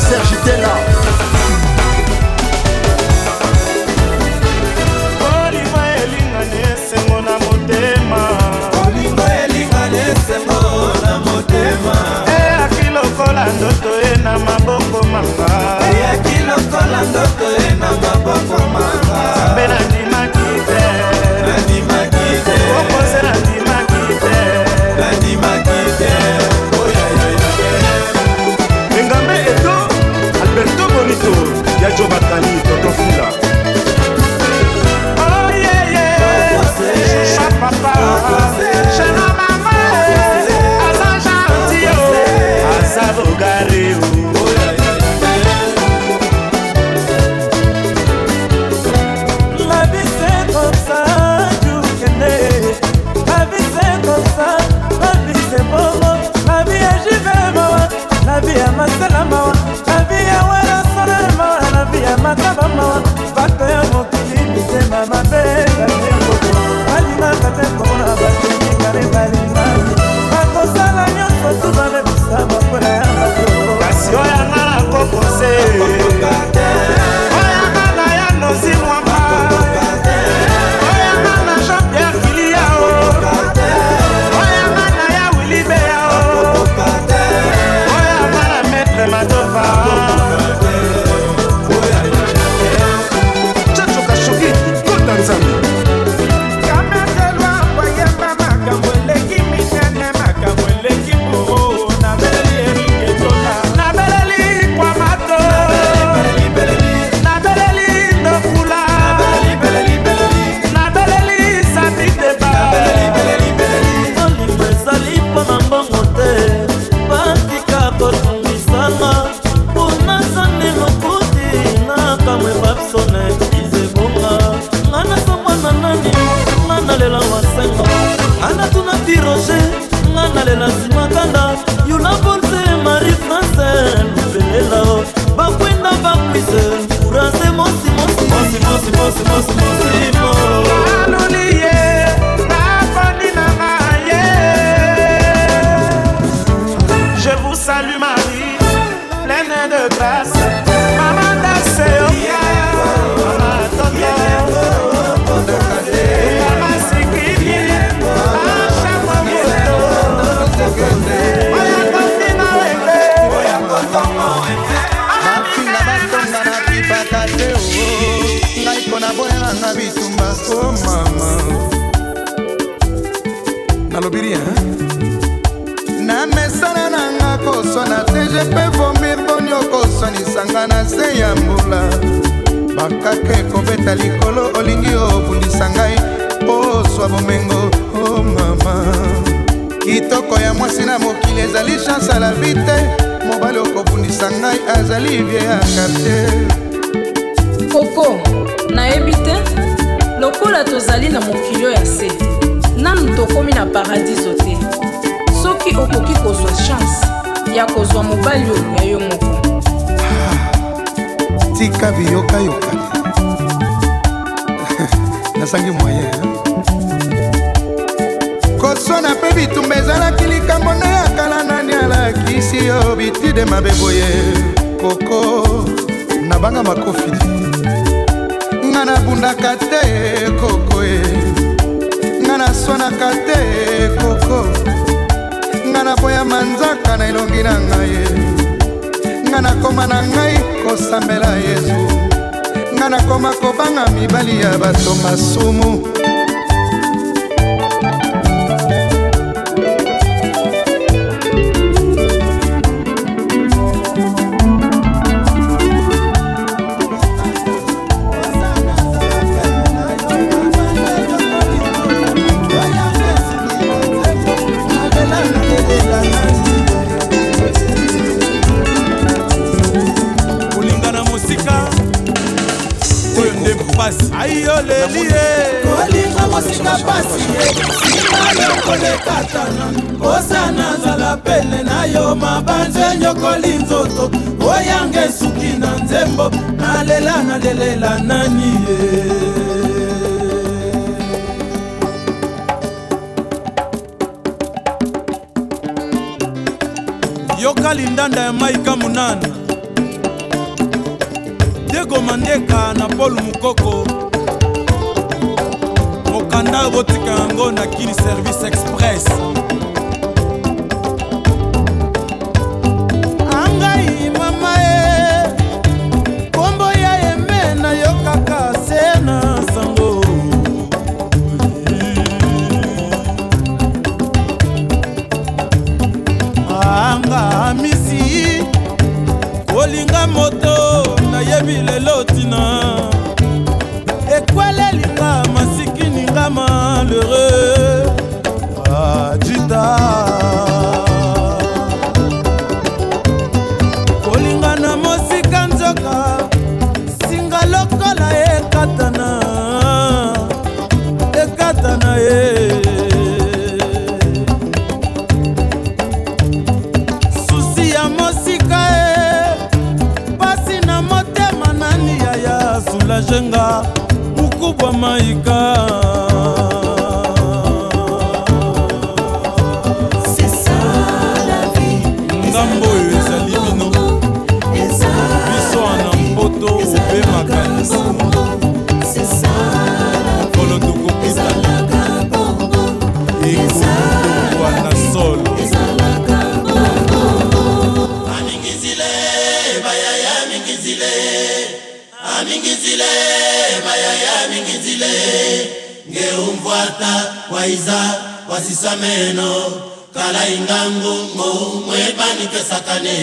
Serge était là nakoma kobanga mibali ya bato masumu. ezeli ye. Kolinga kosinga pasi ye. Sima yo kolekatana kosana nzala pene na yo. Mabanze nyokoli nzoto oyanga esuki na nzembo. Nalela nalelela nani ye. Yoka lindanda ya maika munana. Diego mandeka na paul mukoko. ata botika yango na kili service express. kata waiza wasisameno kalaingangu ngou mwebanikesakane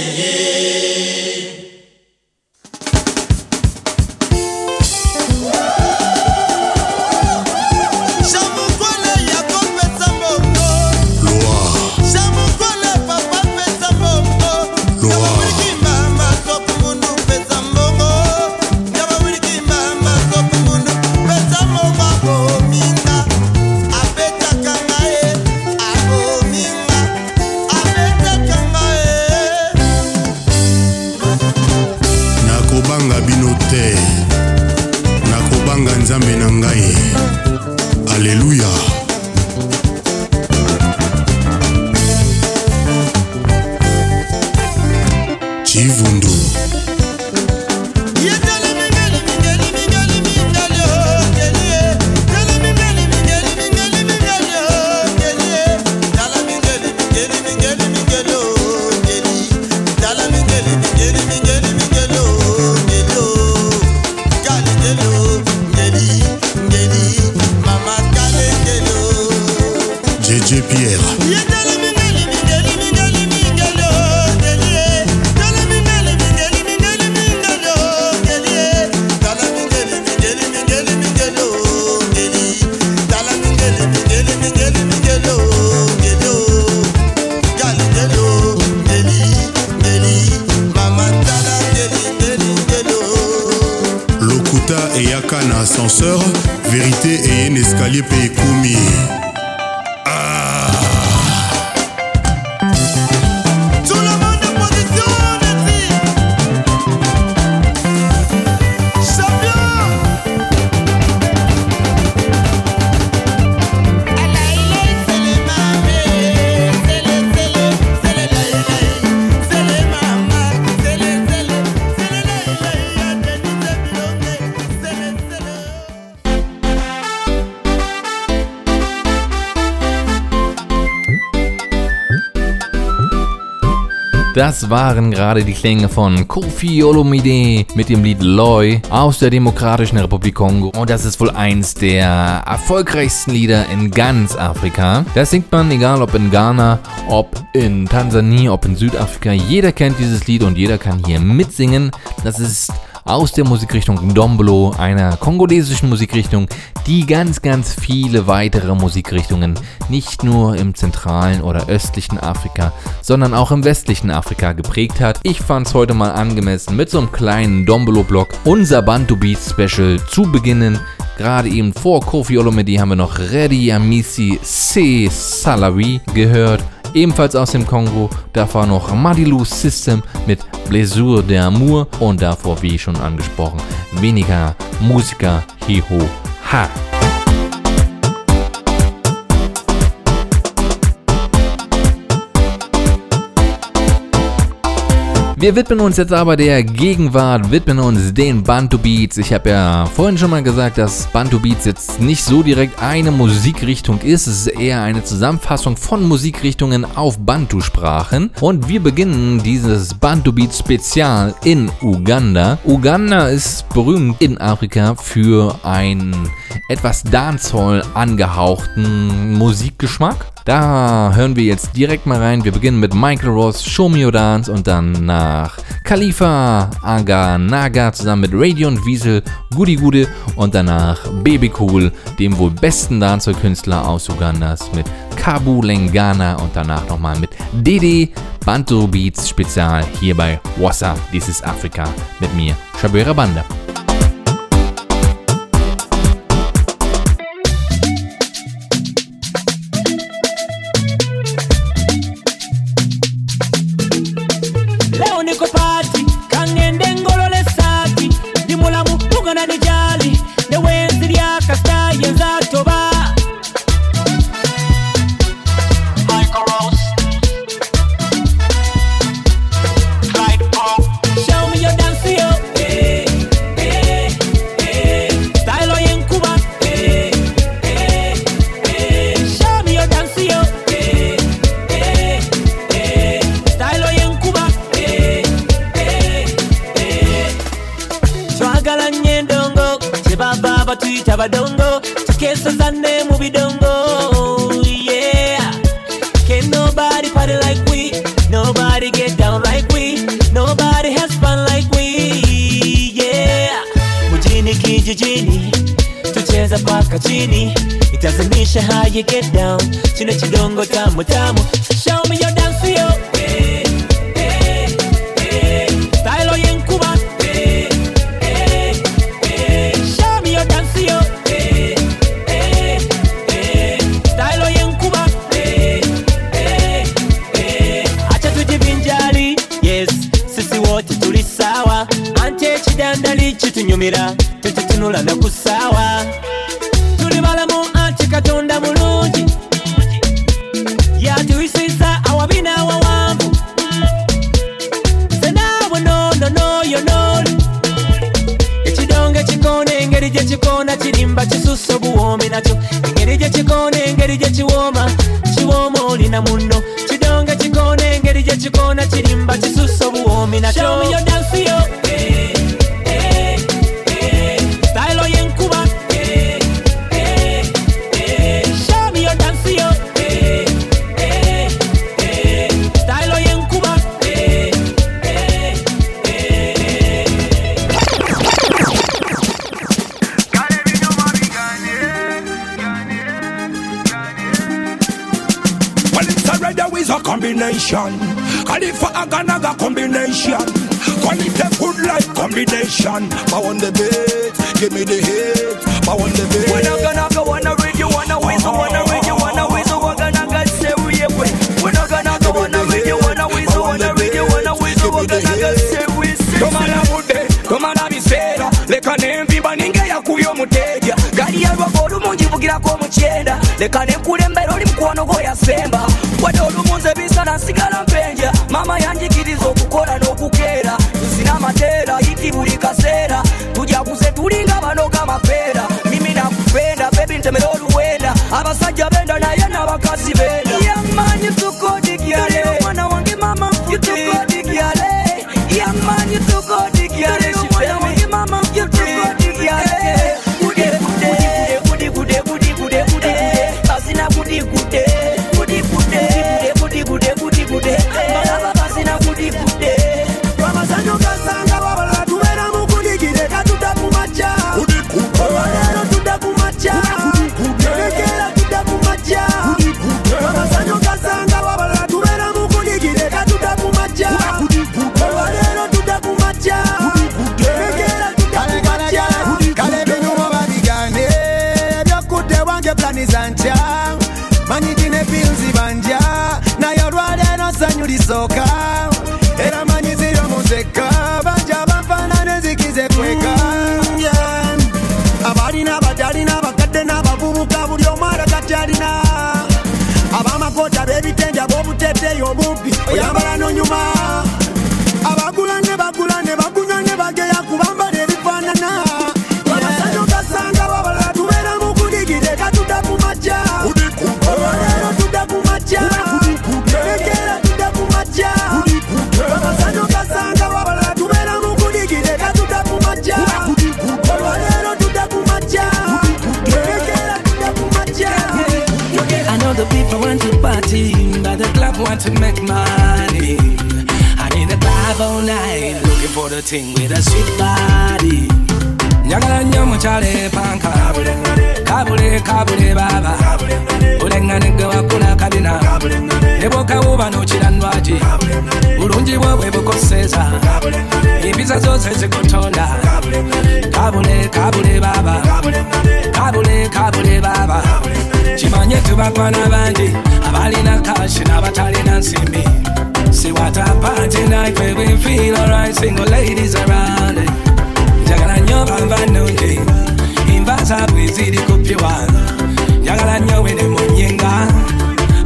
Das waren gerade die Klänge von Kofi Olomide mit dem Lied Loy aus der Demokratischen Republik Kongo. Und das ist wohl eins der erfolgreichsten Lieder in ganz Afrika. Das singt man egal ob in Ghana, ob in Tansania, ob in Südafrika. Jeder kennt dieses Lied und jeder kann hier mitsingen. Das ist aus der Musikrichtung Dombolo, einer kongolesischen Musikrichtung, die ganz, ganz viele weitere Musikrichtungen nicht nur im zentralen oder östlichen Afrika, sondern auch im westlichen Afrika geprägt hat. Ich fand es heute mal angemessen, mit so einem kleinen Dombolo-Block unser Bantu Beat Special zu beginnen. Gerade eben vor Kofi Olomide haben wir noch Ready Amisi C Salawi gehört ebenfalls aus dem Kongo. Davor noch Madilu System mit Blessure d'Amour und davor, wie schon angesprochen, weniger Musiker Hiho Ha. Wir widmen uns jetzt aber der Gegenwart, widmen uns den Bantu Beats. Ich habe ja vorhin schon mal gesagt, dass Bantu Beats jetzt nicht so direkt eine Musikrichtung ist. Es ist eher eine Zusammenfassung von Musikrichtungen auf Bantu-Sprachen. Und wir beginnen dieses Bantu Beats Spezial in Uganda. Uganda ist berühmt in Afrika für einen etwas Dancehall angehauchten Musikgeschmack. Da hören wir jetzt direkt mal rein. Wir beginnen mit Michael Ross, Your Dance und dann nach Khalifa Aga Naga zusammen mit Radio und Wiesel, Goody Gude und danach Baby Cool, dem wohl besten Dancehall-Künstler aus Ugandas mit Kabu Lengana und danach nochmal mit Dede Bantu Beats Spezial hier bei Wassa, This is Africa mit mir, Shabira Banda. You get down. Chino chidongo tamu tamu combination. And if I another combination, call it a good life combination. I want the bed, give me the head. I want the bed. When I'm gonna go, wanna read you, wanna win, on a wanna read you, wanna win, so we're gonna get say we have win. When I'm gonna go, wanna read you, wanna win, so wanna read you, wanna win, so we're gonna get say we say. Come on, I'm good, come on, I'm fair. Leka nembi baninge ya kuyo muteja Gari ya rwago rumungi bugira ko muchenda Leka nekulembera oli mukono go yasemba wadde olumunze bisala nsigala mpenja. Mama yanjigiriza okukola n'okukeera tuzina mateera yiti buli kaseera tujaguze tulinga banoga mapeera mimi nakupenda bebi ntemera oluwenda abasajja benda naye n'abakazi benda yamanyi tukodigyale mwana wange mama tukodigyale yamanyi tukodigyale bó bì. Want to make money. I need a club all night, looking for the thing with a sweet body. njagala nnyo mukyale panka. Kabule kabule baba. Olenganidde wakula kabina. Ne bwokawuba nokiranwaki bulungi bwe bwe bukoseeza empisa zose zikutonda kabule kabule baba. Kabule kabule baba. Kimanye tubakwana bangi abalina kashi n'abatalina nsimbi See what a party night where we feel alright, single ladies around njagala nnyo bava nungi invaza bweziri kupyiwa njagala nnyo wene munyenga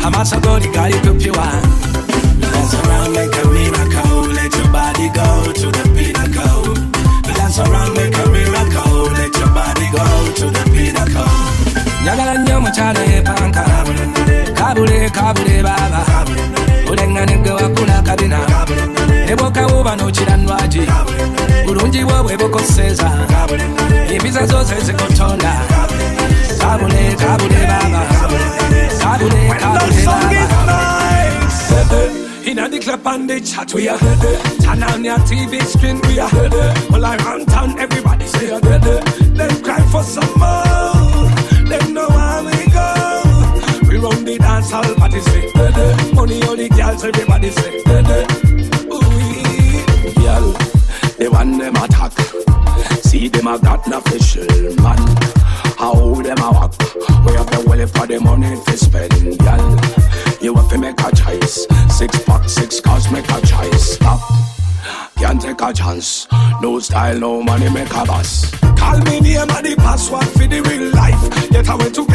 amaaso goli gali kupyiwa Dance around, a miracle. Let your body go to the. Dance around, make a miracle. Let your body go to the pinnacle. Njagala nnyo mukyala yepanka kabule kabule baba. Olenganidde wakula kabina. Ne bwokawuba nokiranwaki. Bulungi bwe bwe bukoseeza. Empisa zose zikutonda kabule kabule baba. Kabule kabule baba. Inna the club and the chat we are. Turn on your TV screen we are. I run town everybody say Them cry for some more run the dance hall party say. Money all the girls everybody say. Ooh girl They want them attack. See them a got no official man. How them a walk? We have the wallet for the money to spend girl. You have to make a choice. Six pack, six cars, make a choice. Stop. Can't take a chance. No style, no money, make a boss. Call me name and the password for the real life. Get away together to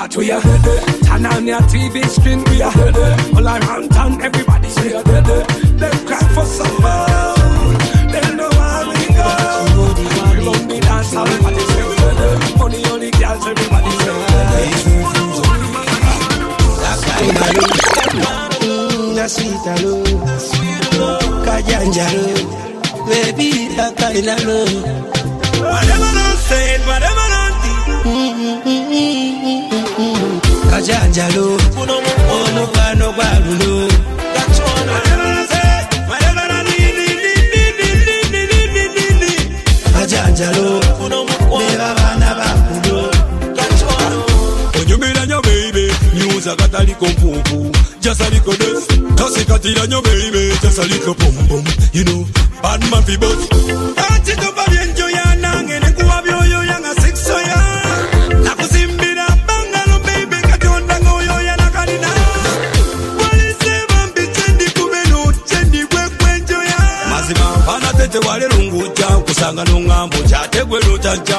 chat we are. Turn on your TV screen we are. Dead. All around town everybody's dead. They cry for summer They know how we go. We won't be dance all party Funny only girls everybody's here That's kind That's sweet alone Kajanjaro Baby, that kind of love Whatever I'm saying, whatever I did. kajanjalo omukwano gwa lulo. Kajanjalo leba baana bakulo onyumira nyo baby. Nyuza kataliko mpupu jasaliko des. Kasikatira nyo baby. Jasaliko pum pum. You know bad man fi boss. Achitopa byenjo yanange walelunguja kusanga nongambo kyategwero kyajja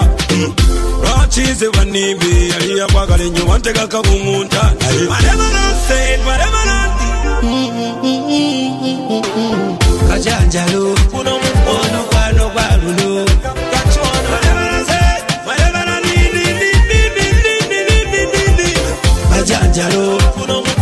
lwakize banimbi yali yakwagala ennyo wantegaka kuŋunta naye kajanjalo omukwano gwa lulo kajanjalo leba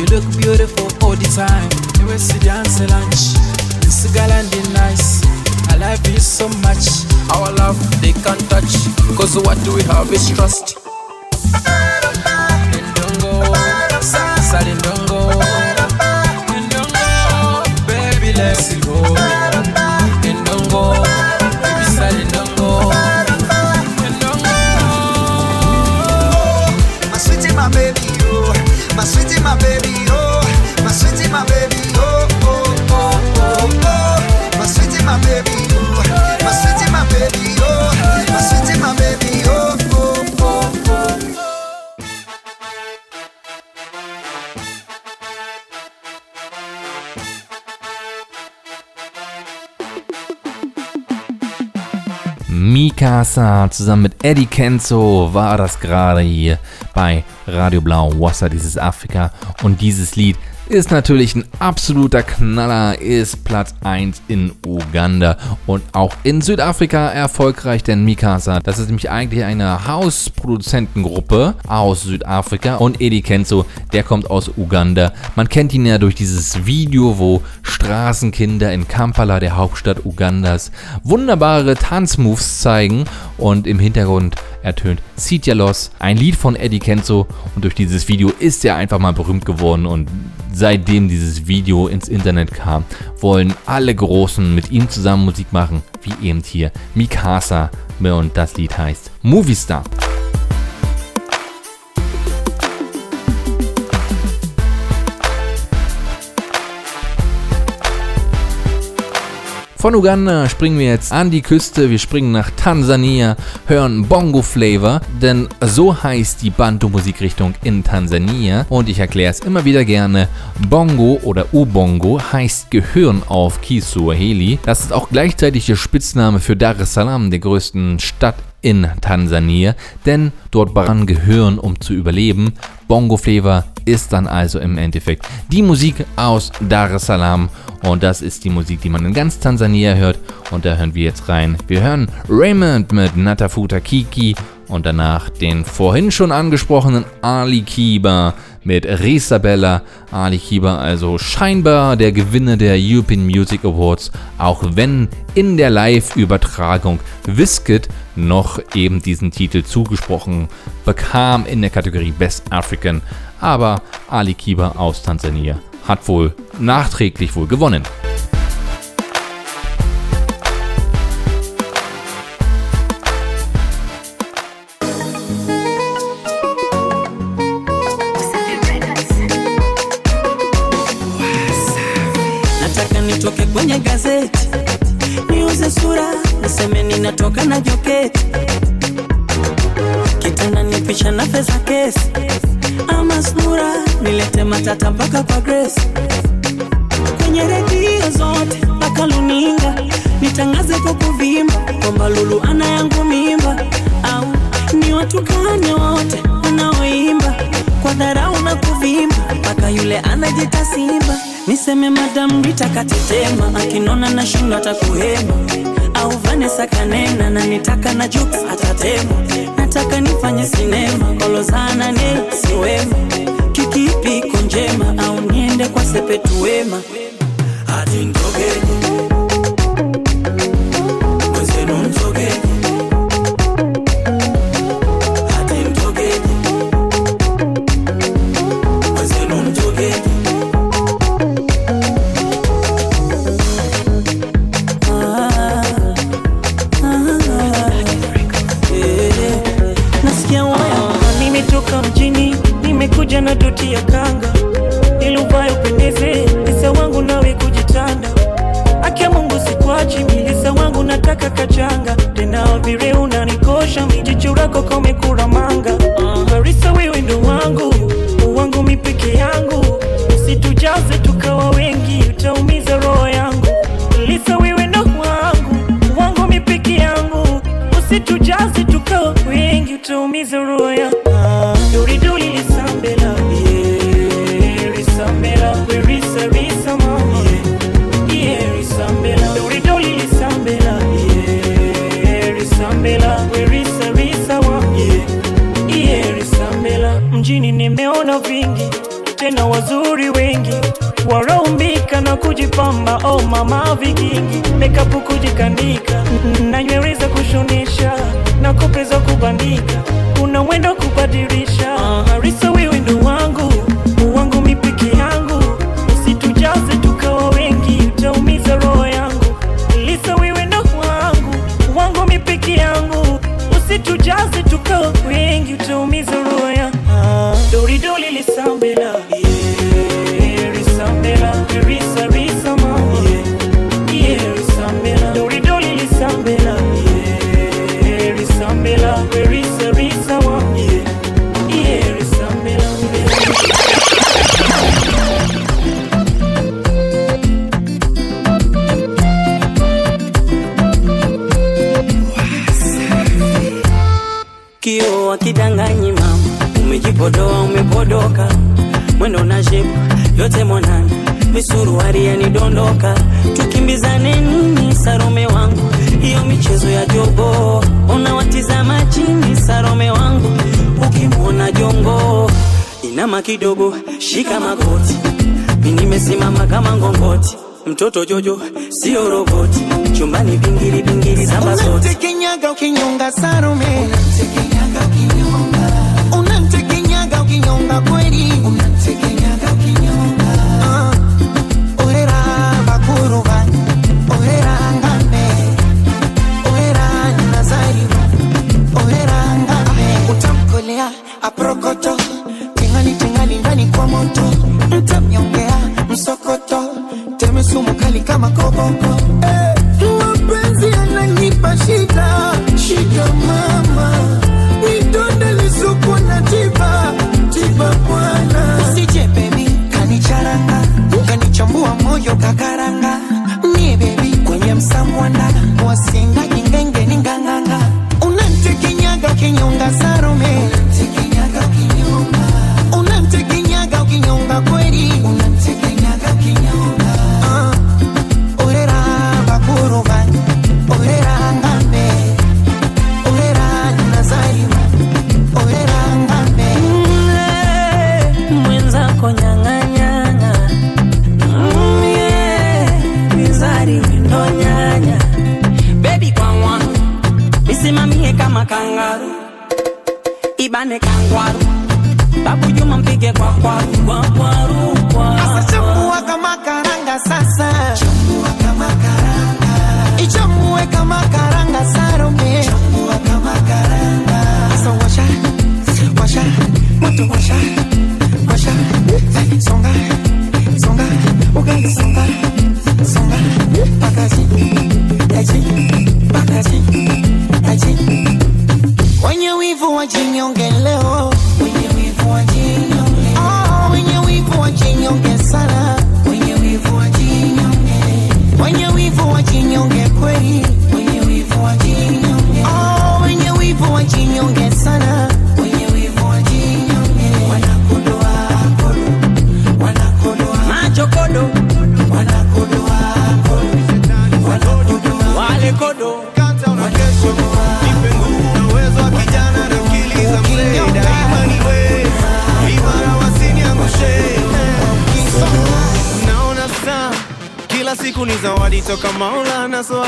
You look beautiful all the time. You will see dance lunch. This girl and the nice. I love you so much. Our love they can't touch. Cause what do we have is trust. Ndongo, salindongo, ndongo, baby let's go. Mikasa zusammen mit Eddie Kenzo war das gerade hier bei Radio Blau Wasser, dieses Afrika. Und dieses Lied ist natürlich ein absoluter Knaller, ist Platz 1 in Uganda und auch in Südafrika erfolgreich, denn Mikasa, das ist nämlich eigentlich eine Hausproduzentengruppe aus Südafrika und Eddie Kenzo, der kommt aus Uganda. Man kennt ihn ja durch dieses Video, wo Straßenkinder in Kampala, der Hauptstadt Ugandas, wunderbare Tanzmoves zeigen und im Hintergrund ertönt. Seed Ya Loss, ein Lied von Eddie Kenzo. Und durch dieses Video ist er einfach mal berühmt geworden. Und seitdem dieses Video ins Internet kam, wollen alle Großen mit ihm zusammen Musik machen, wie eben hier Mikasa. Und das Lied heißt Movie Star. Von Uganda springen wir jetzt an die Küste, wir springen nach Tansania, hören Bongo Flavor, denn so heißt die Bantu-Musikrichtung in Tansania und ich erkläre es immer wieder gerne. Bongo oder Ubongo heißt Gehirn auf Kiswahili. Das ist auch gleichzeitig der Spitzname für Dar es Salaam, der größten Stadt in Tansania, denn dort brauchen Gehirn, um zu überleben. Bongo Flavor ist dann also im Endeffekt die Musik aus Dar es Salaam und das ist die Musik, die man in ganz Tansania hört und da hören wir jetzt rein. Wir hören Raymond mit Natafuta Kiki und danach den vorhin schon angesprochenen Ali Kiba mit Risabella. Ali Kiba also scheinbar der Gewinner der European Music Awards, auch wenn in der Live-Übertragung Wizkid noch eben diesen Titel zugesprochen bekam in der Kategorie Best African. Aber Ali Kiba aus Tansania hat wohl nachträglich wohl gewonnen. nataka nitoke kwenye gazeti niuze sura niseme ninatoka na joketi kitanda ni picha na feza kesi. Ama sura nilete matata mpaka kwa Grace. Kwenye redio zote mpaka luninga. Nitangaze kwa kuvimba kwamba Lulu ana yangu mimba. Au ni watukane wote wanaoimba? Kwa dharau na kuvimba mpaka yule anajita simba. Niseme madam Rita katetema akinona na shindo atakuhema au Vanessa kanena na nitaka na Jux atatema nataka nifanye sinema kolozana ne siwema kikipi iko njema au niende kwa sepetu wema. Hadi ntogeje na doti ya kanga. Iluvayo pendeze lisa wangu nawe kujitanda. Akia mungu sikwachi milisa wangu nataka kachanga. Tena vile unanikosha mijicho kome mtoto sio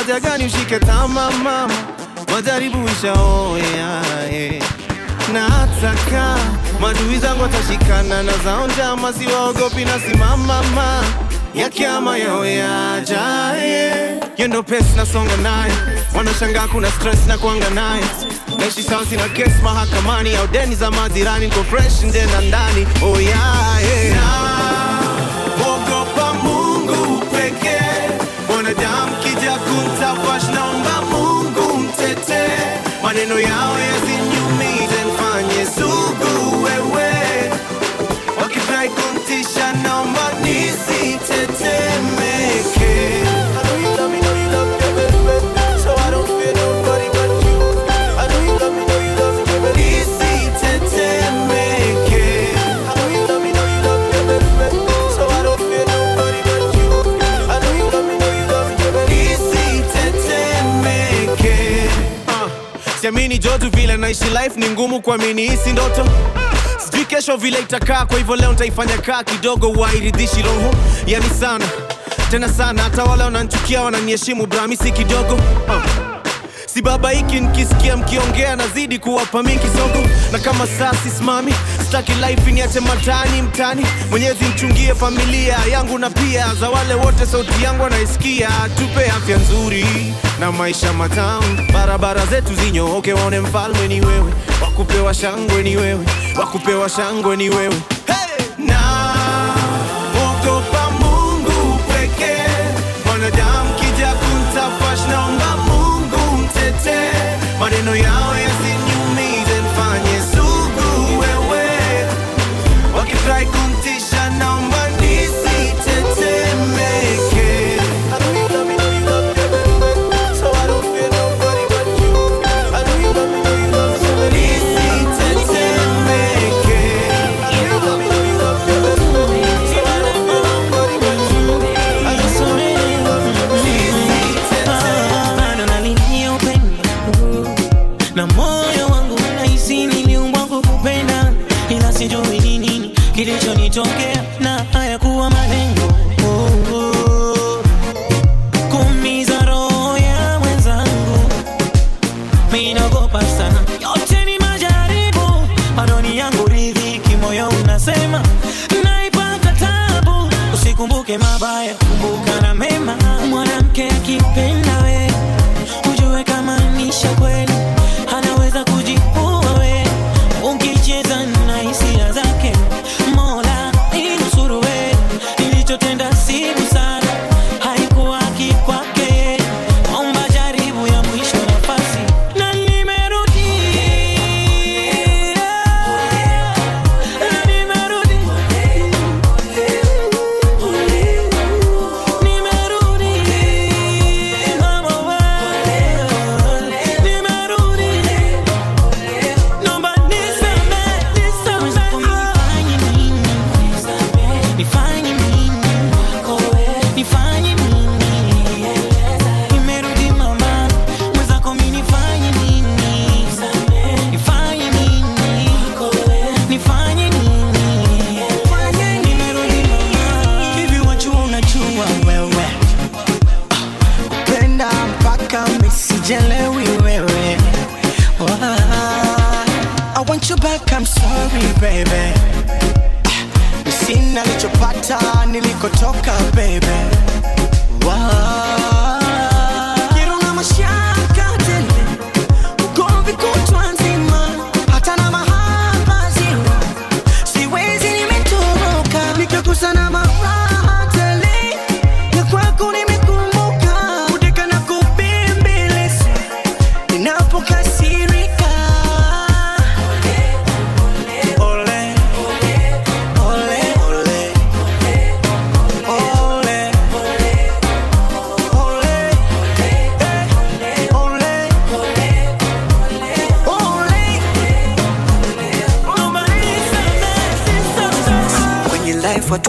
haja gani ushike tama mama? Majaribu ishaoya eh. na hataka madui zangu watashikana na zao njama siwaogopi na simamama ya kiama yao yajaye yendo pesi nasonga naye wanashangaa kuna stress na kuanga naye naishi sawa sina kesi mahakamani au deni za majirani niko fresh nje na ndani. Oh yeah, yeah. Ogopa Mungu pekee, mwanadamu kija kumtafash, naomba Mungu mtetee, maneno yao yasiniumize, mfanye sugu wewe, wakifurahi kumtisha, naomba nisitetemeke. Jotu vile naishi life ni ngumu kwa kuamini hisi ndoto. Sijui kesho vile itakaa kwa hivyo leo ntaifanya kaa kidogo wairidhishi roho. Yani sana tena sana hata wale wananchukia wananiheshimu brahmisi kidogo. Uh. si baba hiki nkisikia mkiongea nazidi kuwapa mi kisogo na kama saa sisimami sitaki life niache matani mtani mwenyezi mchungie familia yangu na pia za wale wote sauti yangu anaisikia. Tupe afya nzuri na maisha matamu. Barabara zetu zinyooke waone mfalme ni wewe. Wakupewa shangwe ni wewe. Wakupewa shangwe ni wewe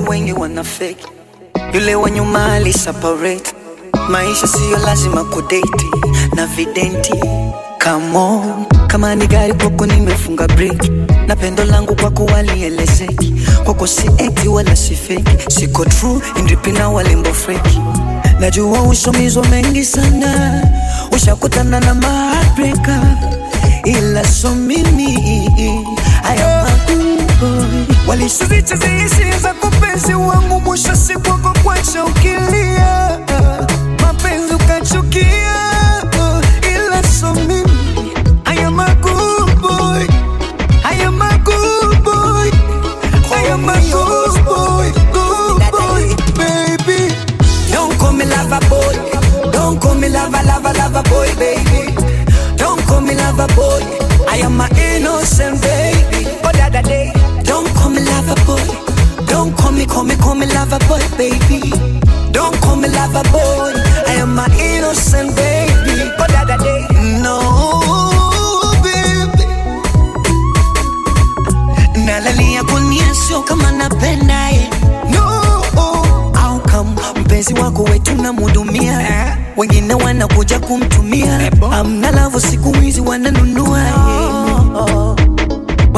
watu wengi wanafeki, yule wa nyuma ali separate. Maisha siyo lazima kudeti na videnti Come on, kama ni gari kwako nimefunga breki na pendo langu kwako walielezeki. Kwako si eti wala si feki siko true indipina walembo freki najua usomizwa mengi sana. Ushakutana na mabreka ila so mimi za walishazicheza Mpenzi wangu mwisho siku kwa kuacha ukilia, mapenzi ukachukia, ila somi me, call me, call me lover boy, baby. Don't call me lover boy. I am my innocent baby. But da day. No, baby. Nalalia kunia sio kama napenda. No, au kama mpenzi wako wetu namhudumia wengine wanakuja kumtumia amna lavo siku hizi wananunua yeah.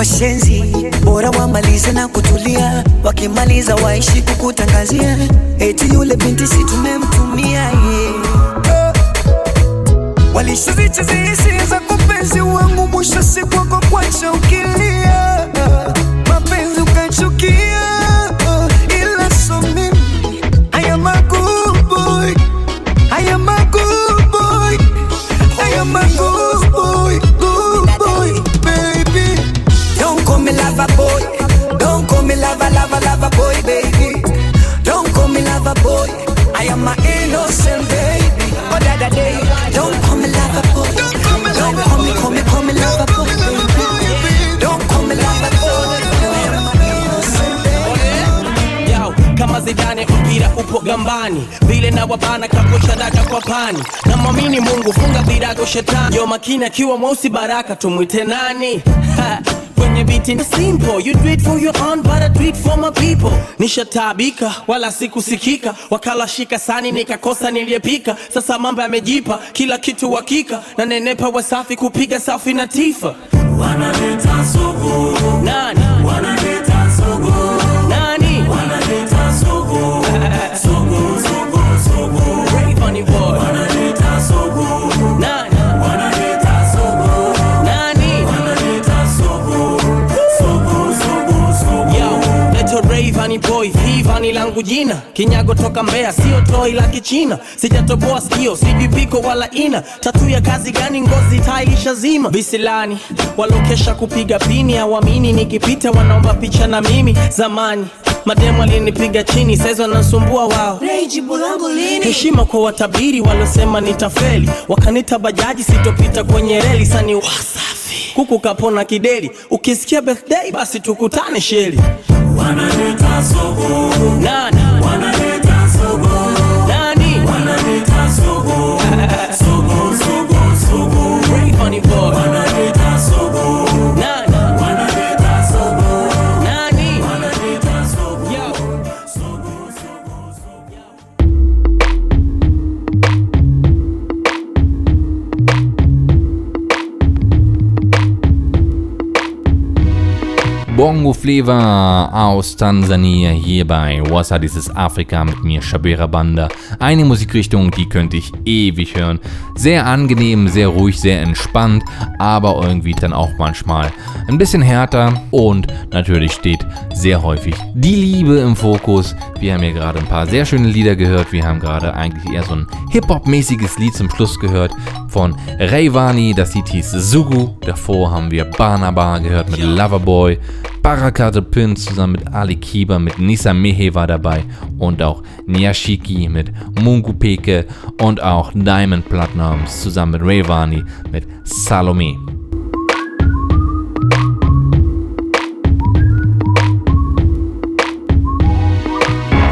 Washenzi bora wamalize na kutulia. Wakimaliza waishi kukutangazia. Eti yule binti si tumemtumia yeah. walishazicheza hisia za kupenzi wangu mwisho siku wako kwacha ukilia upo gambani, vile na wabana kakocha daka kwa pani. Na mwamini Mungu, funga virago shetani. Yo makini akiwa mweusi baraka, tumwite nani? Kwenye biti ni simple, you do it for your own but I do it for my people. Nishatabika wala sikusikika, wakala shika sani nikakosa niliyepika. Sasa mambo yamejipa, kila kitu hakika, na nenepa wasafi kupiga safi na tifa. Wanaleta sugu nani? Wanaleta funny boy. Wanaleta sugu nani? Wanaleta sugu nani? Wanaleta sugu sugu sugu sugu. Yo, Leto boy, langu jina Kinyago toka Mbeya, sio toi la Kichina Sijatoboa sikio, sijui piko wala ina Tatu ya kazi gani ngozi tailisha zima Visilani, walokesha kupiga pini awamini nikipita wanaomba picha na mimi Zamani, mademu alinipiga chini Saizi wanasumbua wao. Jibu langu lini? heshima kwa watabiri walosema nitafeli. Wakanita bajaji sitopita kwenye reli. Sani wasafi. Kuku kapona kideli ukisikia birthday basi tukutane sheli wanaleta sugu. Nani Bongo Flavor aus Tansania hier bei Wassa, dieses Afrika mit mir, Shabera Banda. Eine Musikrichtung, die könnte ich ewig hören. Sehr angenehm, sehr ruhig, sehr entspannt, aber irgendwie dann auch manchmal ein bisschen härter und natürlich steht sehr häufig die Liebe im Fokus. Wir haben hier gerade ein paar sehr schöne Lieder gehört. Wir haben gerade eigentlich eher so ein Hip-Hop-mäßiges Lied zum Schluss gehört von Rayvani. Das Lied hieß Sugu. Davor haben wir Barnaba gehört mit Loverboy. Barakate Pin zusammen mit Ali Kiba, mit Nisa Mehe war dabei und auch Nyashiki mit Mungu Peke und auch Diamond Platinums zusammen mit Rayvani mit Salome.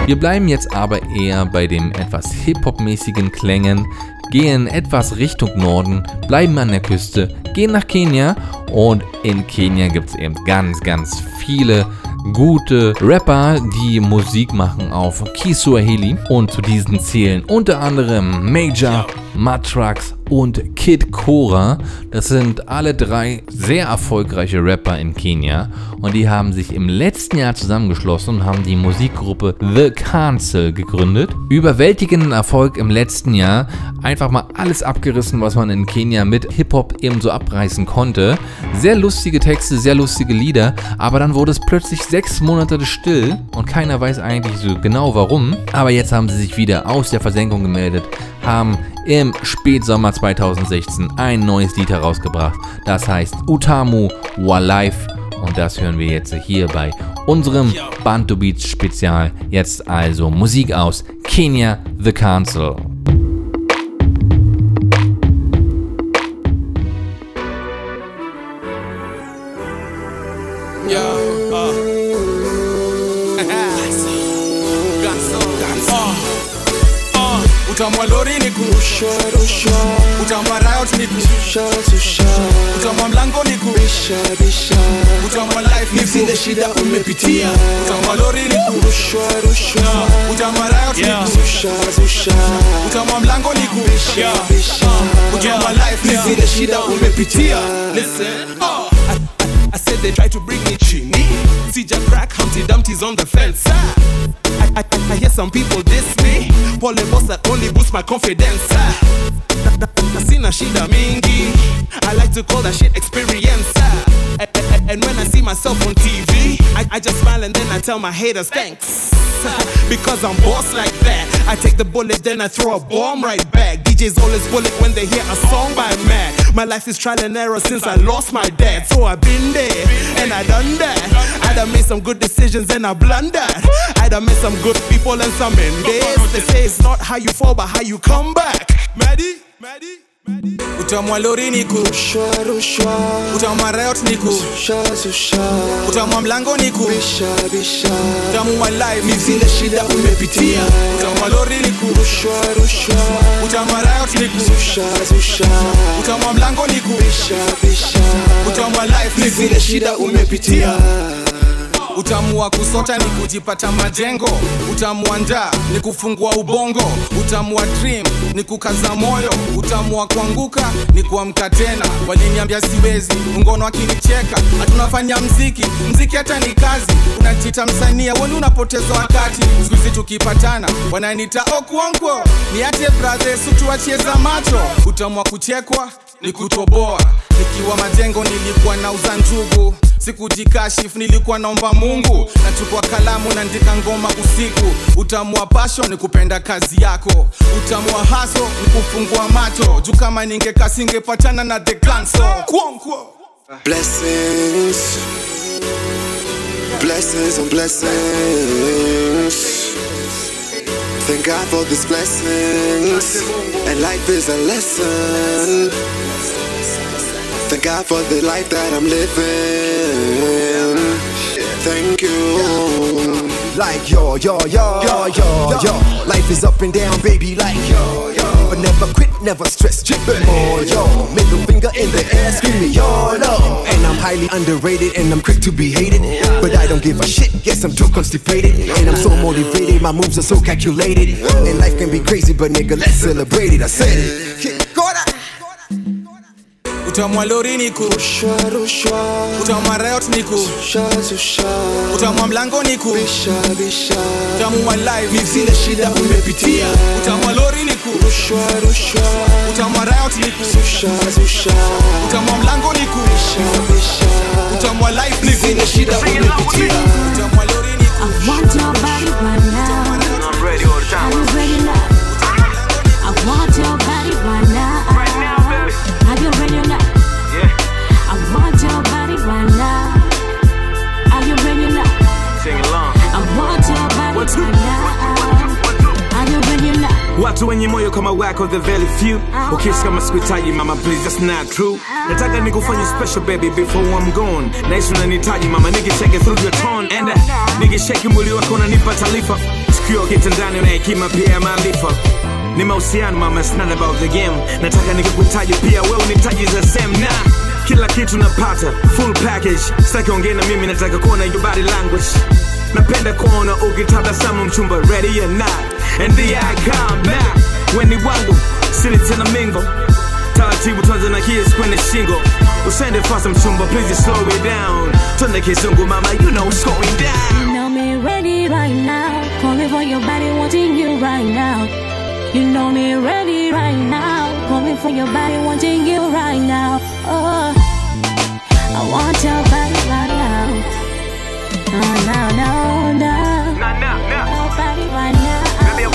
Wir bleiben jetzt aber eher bei den etwas Hip-Hop-mäßigen Klängen, gehen etwas Richtung Norden, bleiben an der Küste, gehen nach Kenia und in Kenia gibt es eben ganz, ganz viele gute Rapper, die Musik machen auf Kiswahili und zu diesen zählen unter anderem Major, Matrax und Kid Cora. Das sind alle drei sehr erfolgreiche Rapper in Kenia und die haben sich im letzten Jahr zusammengeschlossen und haben die Musikgruppe The Council gegründet. Überwältigenden Erfolg im letzten Jahr. Einfach mal alles abgerissen, was man in Kenia mit Hip-Hop eben so abreißen konnte. Sehr lustige Texte, sehr lustige Lieder, aber dann wurde es plötzlich sechs Monate still und keiner weiß eigentlich so genau warum. Aber jetzt haben sie sich wieder aus der Versenkung gemeldet, haben im Spätsommer 2016 ein neues Lied herausgebracht. Das heißt Utamu Walife und das hören wir jetzt hier bei unserem Bantu Beats Spezial. Jetzt also Musik aus Kenya The Council. Uh. Uh, uh. Utamwa lori ni ku Utamwa riot ni ku Utamwa mlango ni ku Utamwa life ni ku Zile shida umepitia. Utamwa lori ni ku Yeah. Utamwa riot ni ku Utamwa mlango ni ku Yeah. Uh, Utamwa life ni Zile shida umepitia. Listen, uh. I, said they try to bring me chini. See Jack crack Humpty Dumpty's on the fence. Ah. I, I, I hear some people diss me. Pole boss that only boosts my confidence. Ah. Na- na- na sina shida mingi. I like to call that shit experience. Ah. And when I see myself on TV, I, I just smile and then I tell my haters thanks. because I'm boss like that. I take the bullet, then I throw a bomb right back. DJs always bullet when they hear a song by Mac. My life is trial and error since I lost my dad. So I've been there and I done that. I done made some good decisions and I blundered. I done met some good people and some endays. They say it's not how you fall, but how you come back. Maddie, Maddie. Utamwa lori niku utamwa riot niku utamwa mlango niku utamwa life Ni zile shida umepitia. Utamwa lori niku utamwa riot niku utamwa mlango niku utamwa life Ni zile shida umepitia utamu wa kusota ni kujipata majengo. Utamu wa njaa ni kufungua ubongo. Utamu wa dream ni kukaza moyo. Utamu wa kuanguka ni kuamka tena. Waliniambia siwezi? Ngono akinicheka. Hatunafanya mziki. Mziki hata ni kazi. Unajita msania weni unapoteza wakati. Siku tukipatana wananita okuonko niache ate sutuachie za macho? Utamu wa kuchekwa ni kutoboa. Nikiwa majengo nilikuwa nauza njugu sikujikashif nilikuwa naomba mungu. Nachukua kalamu naandika ngoma usiku. Utamua wa ni kupenda kazi yako. Utamua haso ni kufungua macho. Juu kama ningekaa singepatana na the Kwonkwo. Blessings. Blessings and blessings. Thank God for these blessings. And life is a lesson Thank God for the life that I'm living Thank you Like yo, yo, yo, yo, yo, yo. Life is up and down, baby, like yo, yo. But never quit, never stress, tripping more, yo. Middle finger in the air, screaming yo, no. And I'm highly underrated and I'm quick to be hated. But I don't give a shit, yes, I'm too constipated. And I'm so motivated, my moves are so calculated. And life can be crazy, but nigga, let's celebrate it. I said it. Utamwa lori niku utamwa riot niku utamwa mlango niku utamwa live ni zile shida umepitia. Utamwa lori niku utamwa riot niku utamwa mlango niku utamwa live ni zile shida umepitia. Utamwa lori niku I want your body right watu wenye moyo kama wako the very few. Ukisi kama sikuhitaji mama please that's not true. Nataka nikufanye special baby before I'm gone. Naishi unanihitaji mama nikicheke through your tone and uh, shake mwili wako unanipa taarifa. Sikio kitandani na hekima pia ya maarifa. Ni mahusiano mama it's not about the game. Nataka nikikuhitaji pia wewe unihitaji the same. Na kila kitu napata. Full package. Sitaki ongee na mimi nataka kuona your body language napenda kuona ukitabasamu mchumba ready or not and the I come back weni wangu sili tena mingo taratibu tuanze na kiss kwenye shingo usende fast mchumba please slow it down twende kizungu mama you know what's going down You know me ready right now. Calling for your body, wanting you right now. You know me ready right now. Calling for your body, wanting you right now. Oh, I want your body right now. No, no, no, no. Nah, nah, nah. Your body right now. Baby,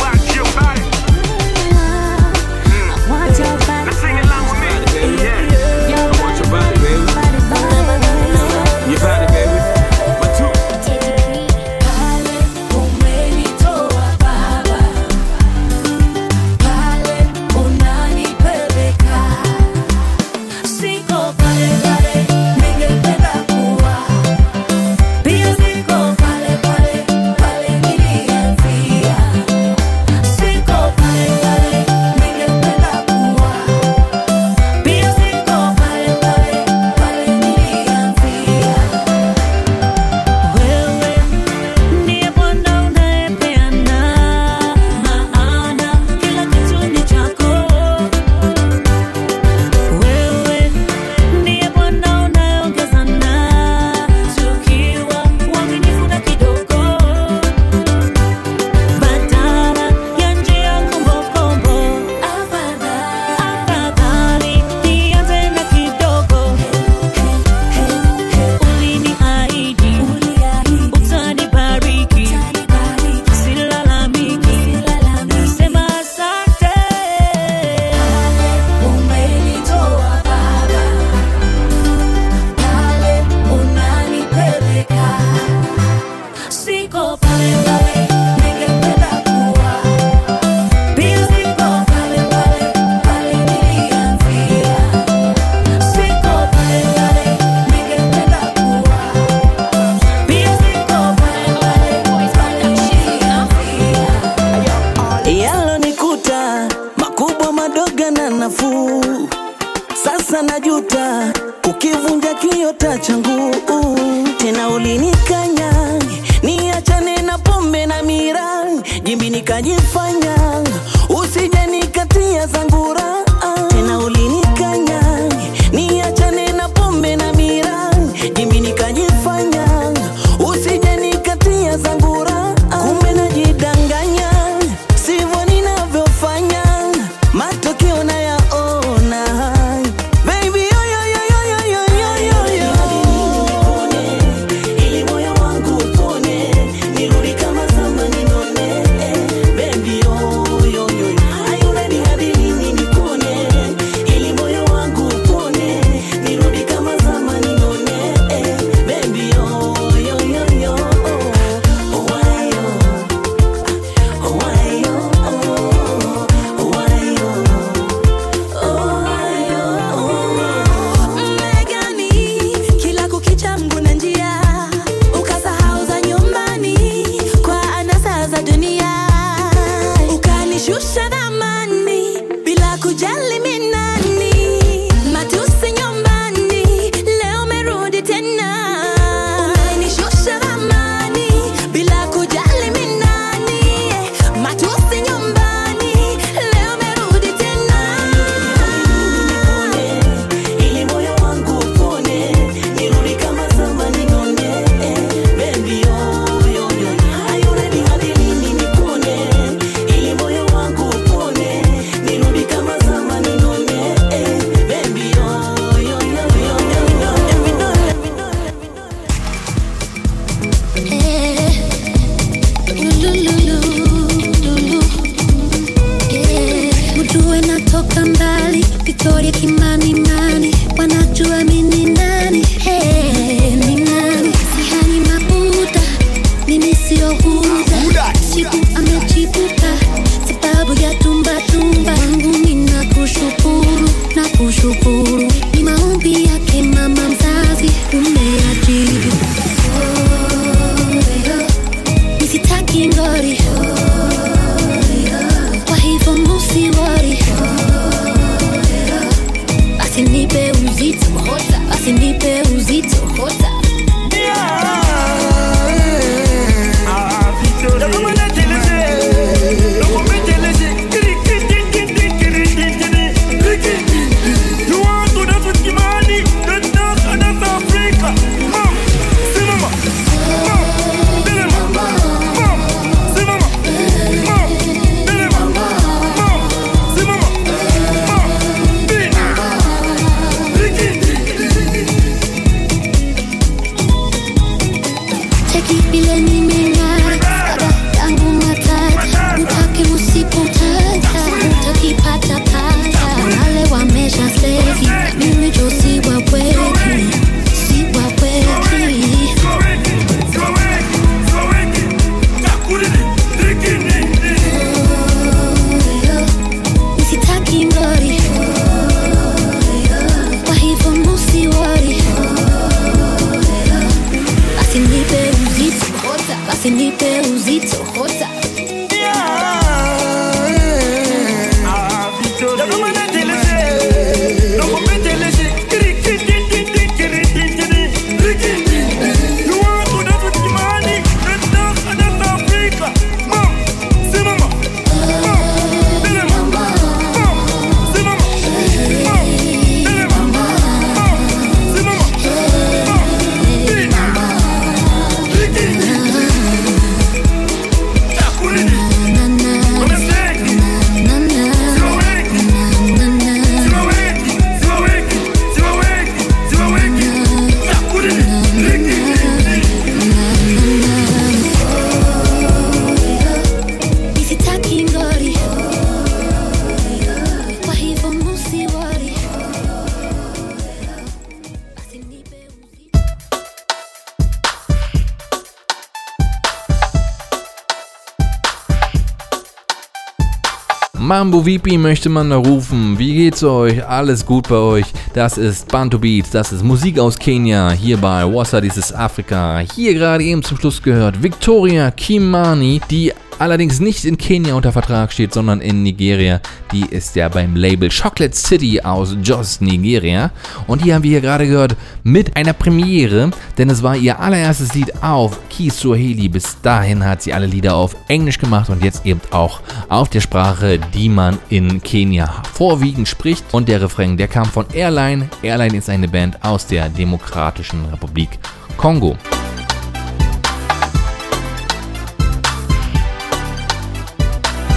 Mambo VP möchte man da rufen. Wie geht's euch? Alles gut bei euch? Das ist Bantu Beats, das ist Musik aus Kenia. Hier bei Wassa, dieses Afrika. Hier gerade eben zum Schluss gehört Victoria Kimani, die allerdings nicht in Kenia unter Vertrag steht, sondern in Nigeria. Die ist ja beim Label Chocolate City aus Jos, Nigeria. Und die haben wir hier gerade gehört mit einer Premiere, denn es war ihr allererstes Lied auf Kiswahili. Bis dahin hat sie alle Lieder auf Englisch gemacht und jetzt eben auch auf der Sprache, die man in Kenia vorwiegend spricht. Und der Refrain, der kam von Airline. Airline ist eine Band aus der Demokratischen Republik Kongo.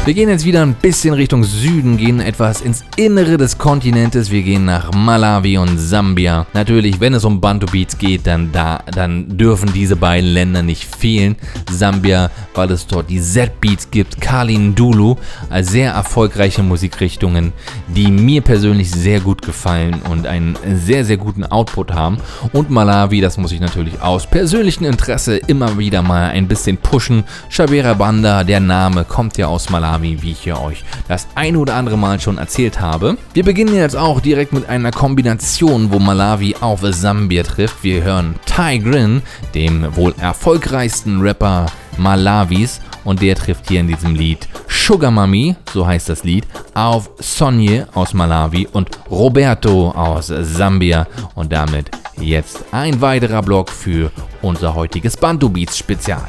Wir gehen jetzt wieder ein bisschen Richtung Süden, gehen etwas ins Innere des Kontinentes. Wir gehen nach Malawi und Sambia. Natürlich, wenn es um Bantu Beats geht, dann, da, dann dürfen diese beiden Länder nicht fehlen. Sambia, weil es dort die Z-Beats gibt, Kalindulu, als sehr erfolgreiche Musikrichtungen, die mir persönlich sehr gut gefallen und einen sehr, sehr guten Output haben. Und Malawi, das muss ich natürlich aus persönlichem Interesse immer wieder mal ein bisschen pushen. Shabera Banda, der Name kommt ja aus Malawi, wie ich ja euch das ein oder andere Mal schon erzählt habe. Wir beginnen jetzt auch direkt mit einer Kombination, wo Malawi auf Sambia trifft. Wir hören Tigrin, dem wohl erfolgreichsten Rapper Malawis, und der trifft hier in diesem Lied Sugar Mami, so heißt das Lied, auf Sonje aus Malawi und Roberto aus Sambia. Und damit jetzt ein weiterer Block für unser heutiges Bantu Beats Spezial.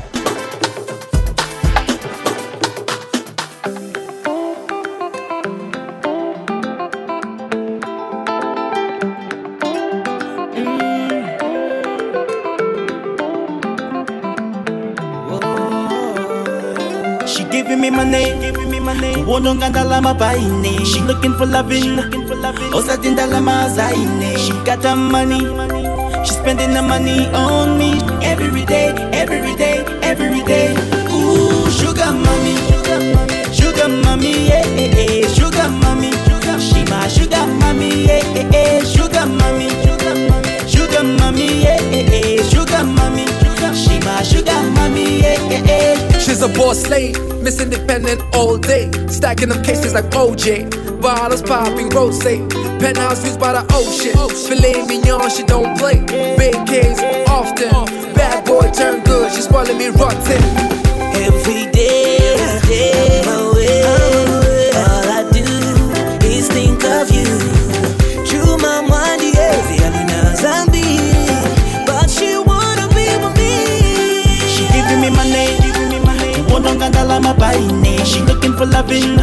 Money, giving me money. Kuwononga ndalama paine. She looking for loving, osathi ndalama zaine. She got the money, she spending the money on me every day, every day, every day. Ooh, sugar mommy, sugar mommy, yeah, yeah, yeah. sugar mommy. She my sugar mommy, yeah, yeah, sugar mommy. She's a boss slave, Miss Independent all day. Stacking up cases like OJ. Bottles popping rose. Penthouse used by the ocean. Filet mignon, she don't play. Big case often. Bad boy turn good, she's spoiling me rotten. Every day. ndalama baine She looking for loving.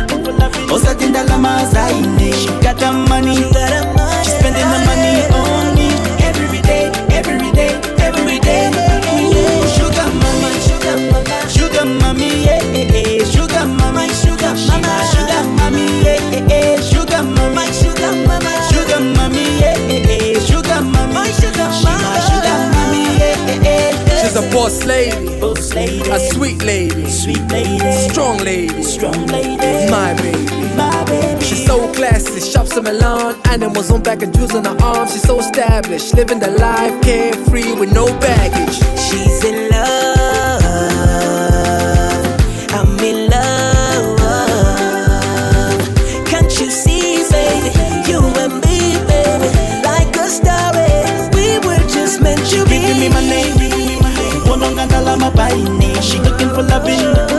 Ozati ndalama zaine She got the money. She spending the money on me. Every day, every day, every day. Ooh, Sugar mama, sugar mama Sugar mommy, yeah, yeah, yeah. Sugar mama, sugar mama Sugar mommy, yeah, yeah, yeah. Sugar mama, sugar Boss lady, boss lady, a sweet lady, sweet lady, strong lady, strong lady, my baby, my baby. She's so classy, shops in Milan, animals on back and jewels on her arms. She's so established, living the life carefree with no baggage. She's in love. by name. She looking for loving.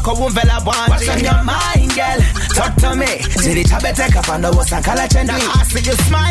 kwako umvela bwanji What's on your mind girl Talk to me Zilicha beteka pando wasakala chendi Na asili smile.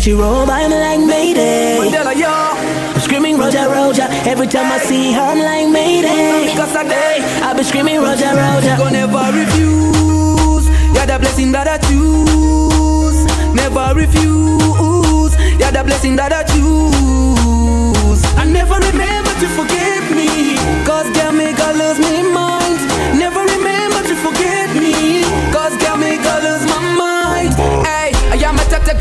Time she roll by, I'm like Mayday. Mandela, yo. I'm screaming Roger, Roger. Every time I see her, I'm like Mayday. Because I day, I be screaming Roger, Roger. Gonna never refuse. You're the blessing that I choose. Never refuse. You're the blessing that I choose. I never remember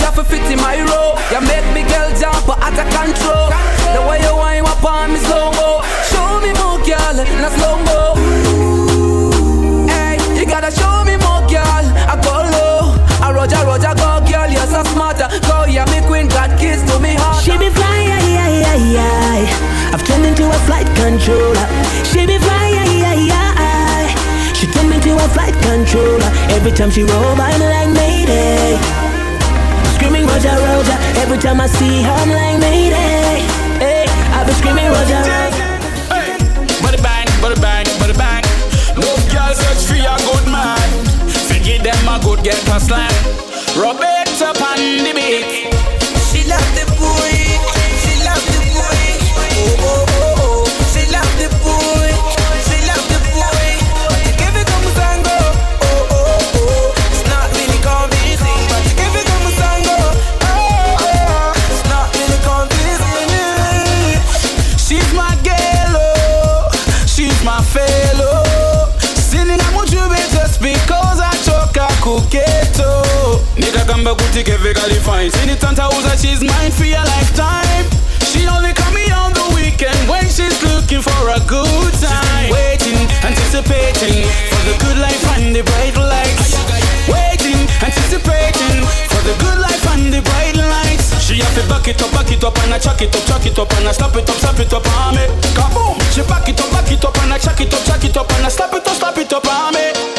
a for fit in my role. You make me girl jump out of control. The way you wind up on me slow mo. Show me more girl, not slow mo. Hey, you gotta show me more girl. I go low. I Roger, Roger, go girl, you're so smart. Go, yeah, me queen, got kiss to me heart. She be fly, ay, ay, ay, ay. I've turned into a flight controller. She be fly, ay, ay, ay. She turned me into a flight controller. Every time she roll by, I'm like Mayday. Screaming Roger, Roger. Every time I see her, I'm like Mayday. Hey, I be screaming Roger, Roger. Hey, Body bang, body bang, body bang. No girl search for a good man. Forget them a good get a slam. Rub it Nikagamba kuti kevekali fine. Sinitantauza she's mine for a lifetime. She only call me on the weekend when she's looking for a good time. Waiting, anticipating for the good life and the bright lights. Waiting, anticipating for the good life and the bright lights. She have to back it up, back it up, and I chuck it up, chuck it up, and I slap it up, slap it up on me. Kaboom! She back it up, back it up, and I chuck it up, chuck it up, and I slap it up, slap it up on me.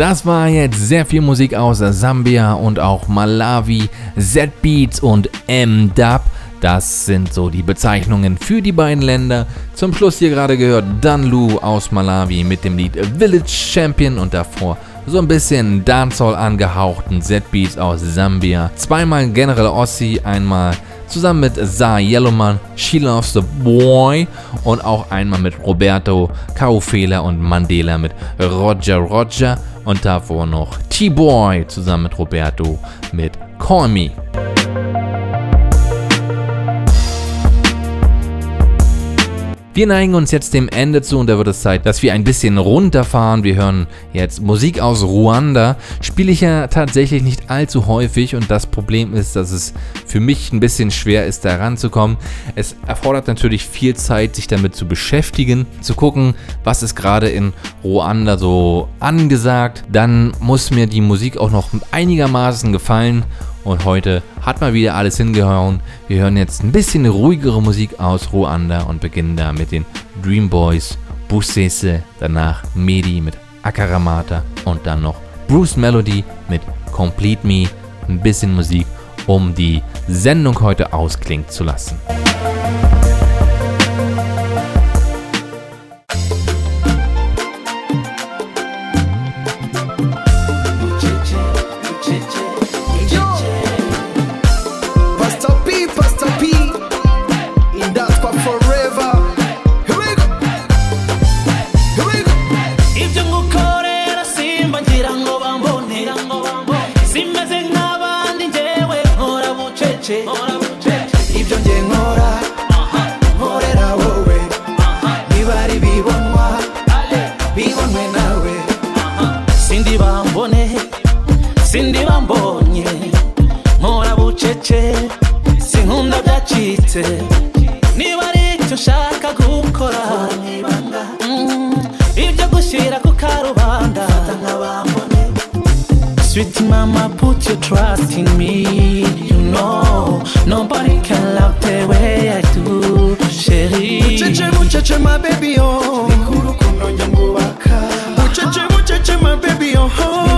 Das war jetzt sehr viel Musik aus Sambia und auch Malawi, Z-Beats und M-Dub. Das sind so die Bezeichnungen für die beiden Länder. Zum Schluss hier gerade gehört Danlu aus Malawi mit dem Lied Village Champion und davor so ein bisschen Dancehall angehauchten Z-Beats aus Sambia. Zweimal General Ossi, einmal zusammen mit Za Yellowman, She Loves the Boy und auch einmal mit Roberto, Kaufela und Mandela mit Roger Roger und davor noch T-Boy zusammen mit Roberto mit Call Me. Wir neigen uns jetzt dem Ende zu und da wird es Zeit, dass wir ein bisschen runterfahren. Wir hören jetzt Musik aus Ruanda. Spiele ich ja tatsächlich nicht allzu häufig und das Problem ist, dass es für mich ein bisschen schwer ist, da ranzukommen. Es erfordert natürlich viel Zeit, sich damit zu beschäftigen, zu gucken, was ist gerade in Ruanda so angesagt. Dann muss mir die Musik auch noch einigermaßen gefallen und heute hat mal wieder alles hingehauen. Wir hören jetzt ein bisschen ruhigere Musik aus Ruanda und beginnen da mit den Dream Boys, Busese, danach Medi mit Akaramata und dann noch Bruce Melody mit Complete Me. Ein bisschen Musik, um die Sendung heute ausklingen zu lassen. niba ari icyo ushaka gukora mm, ibyo gushyira ku karubanda Sweet mama, put your trust in me. You know, nobody can love the way I do. Chérie, mucheche, mucheche, my baby, oh. Mucheche, mucheche, my baby, oh.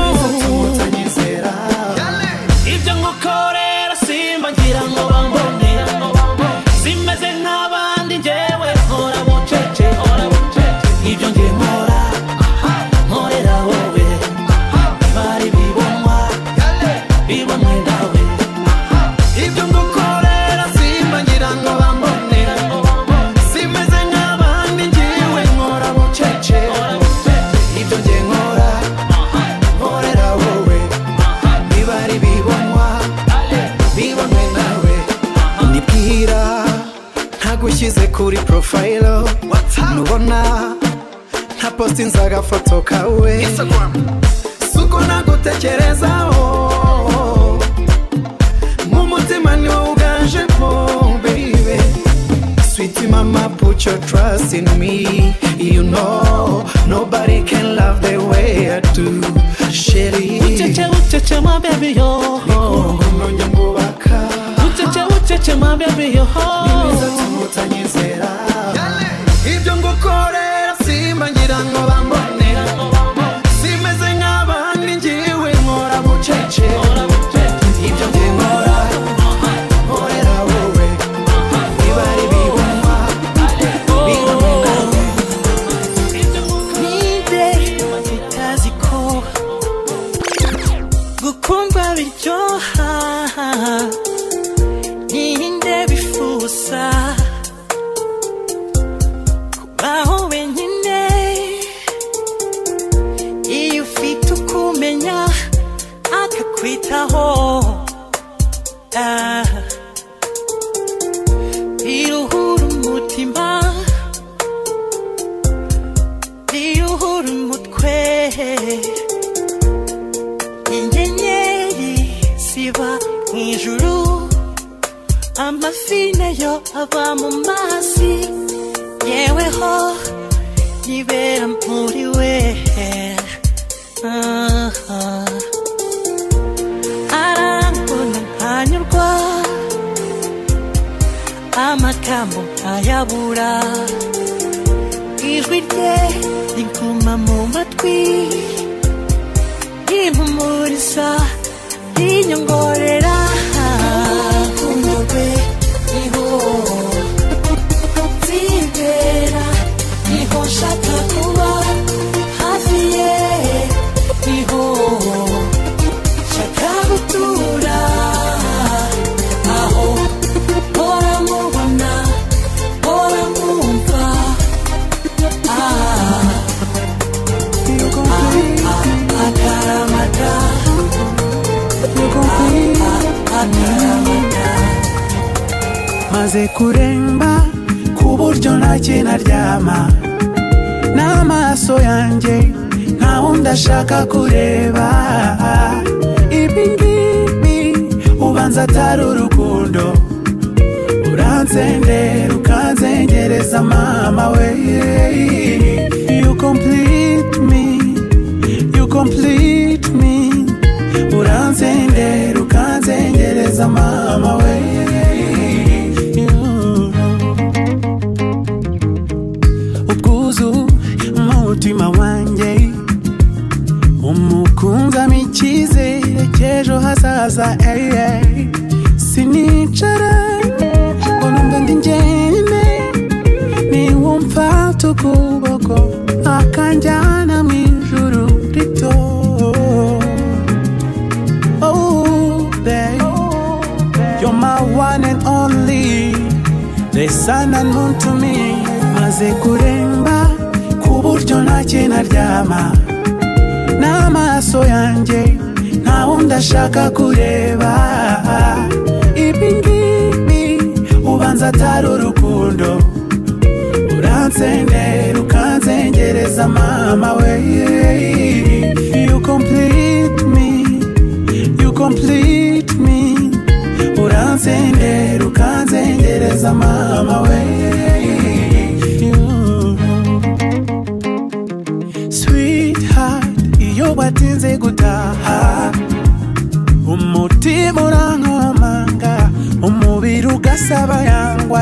smile nubona nta postinze agafoto kawe. Suko nagutekerezaho oh. nk'umutima ni wowe uganje po, baby. Sweetie, mama put your trust in me. You know nobody can love the way i do. Sherry. ucece ucece my baby yo. Oh. chechemabya biyoho nimeza tumutanyizera ibyo ngukorera simba ngira ngo bambonera simeze nk'abandi ngiwe nkora bucece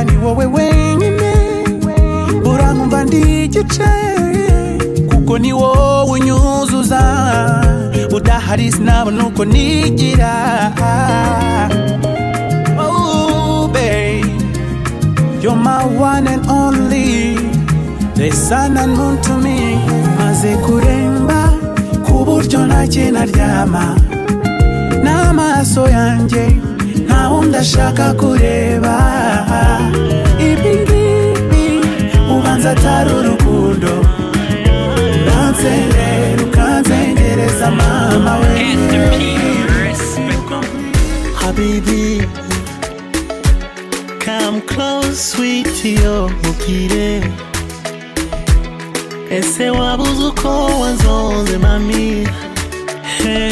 ni wowe wenyine urankumva ndi igice kuko ni wowe unyuzuza udahari sinabona uko nigira. Oh, You're my one and only. The sun and moon to me maze kuremba. Ku buryo ntakintu n'amaso yanjye. Nta wundi ashaka kureba. Ibi ngibi ubanza atari urukundo. Uranzerera ukanzengereza mama we. Habibi, come close, sweetie, yo, mukire. Ese wabuze uko wanzonze mami? He,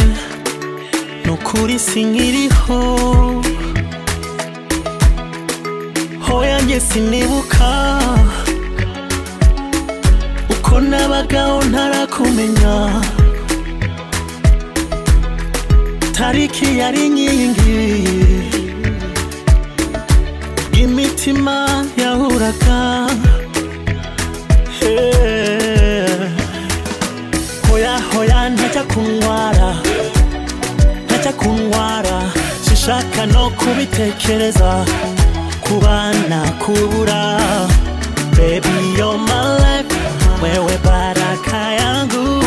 nukuri sinkiriho. Sinibuka. Uko nabagaho ntarakumenya. Tariki yari inkingi imitima yahuraga. Hoya hoya ntajya kuntwara ntajya kuntwara sinshaka no kubitekereza. Kubana kubura baby you're my life. Wewe baraka yangu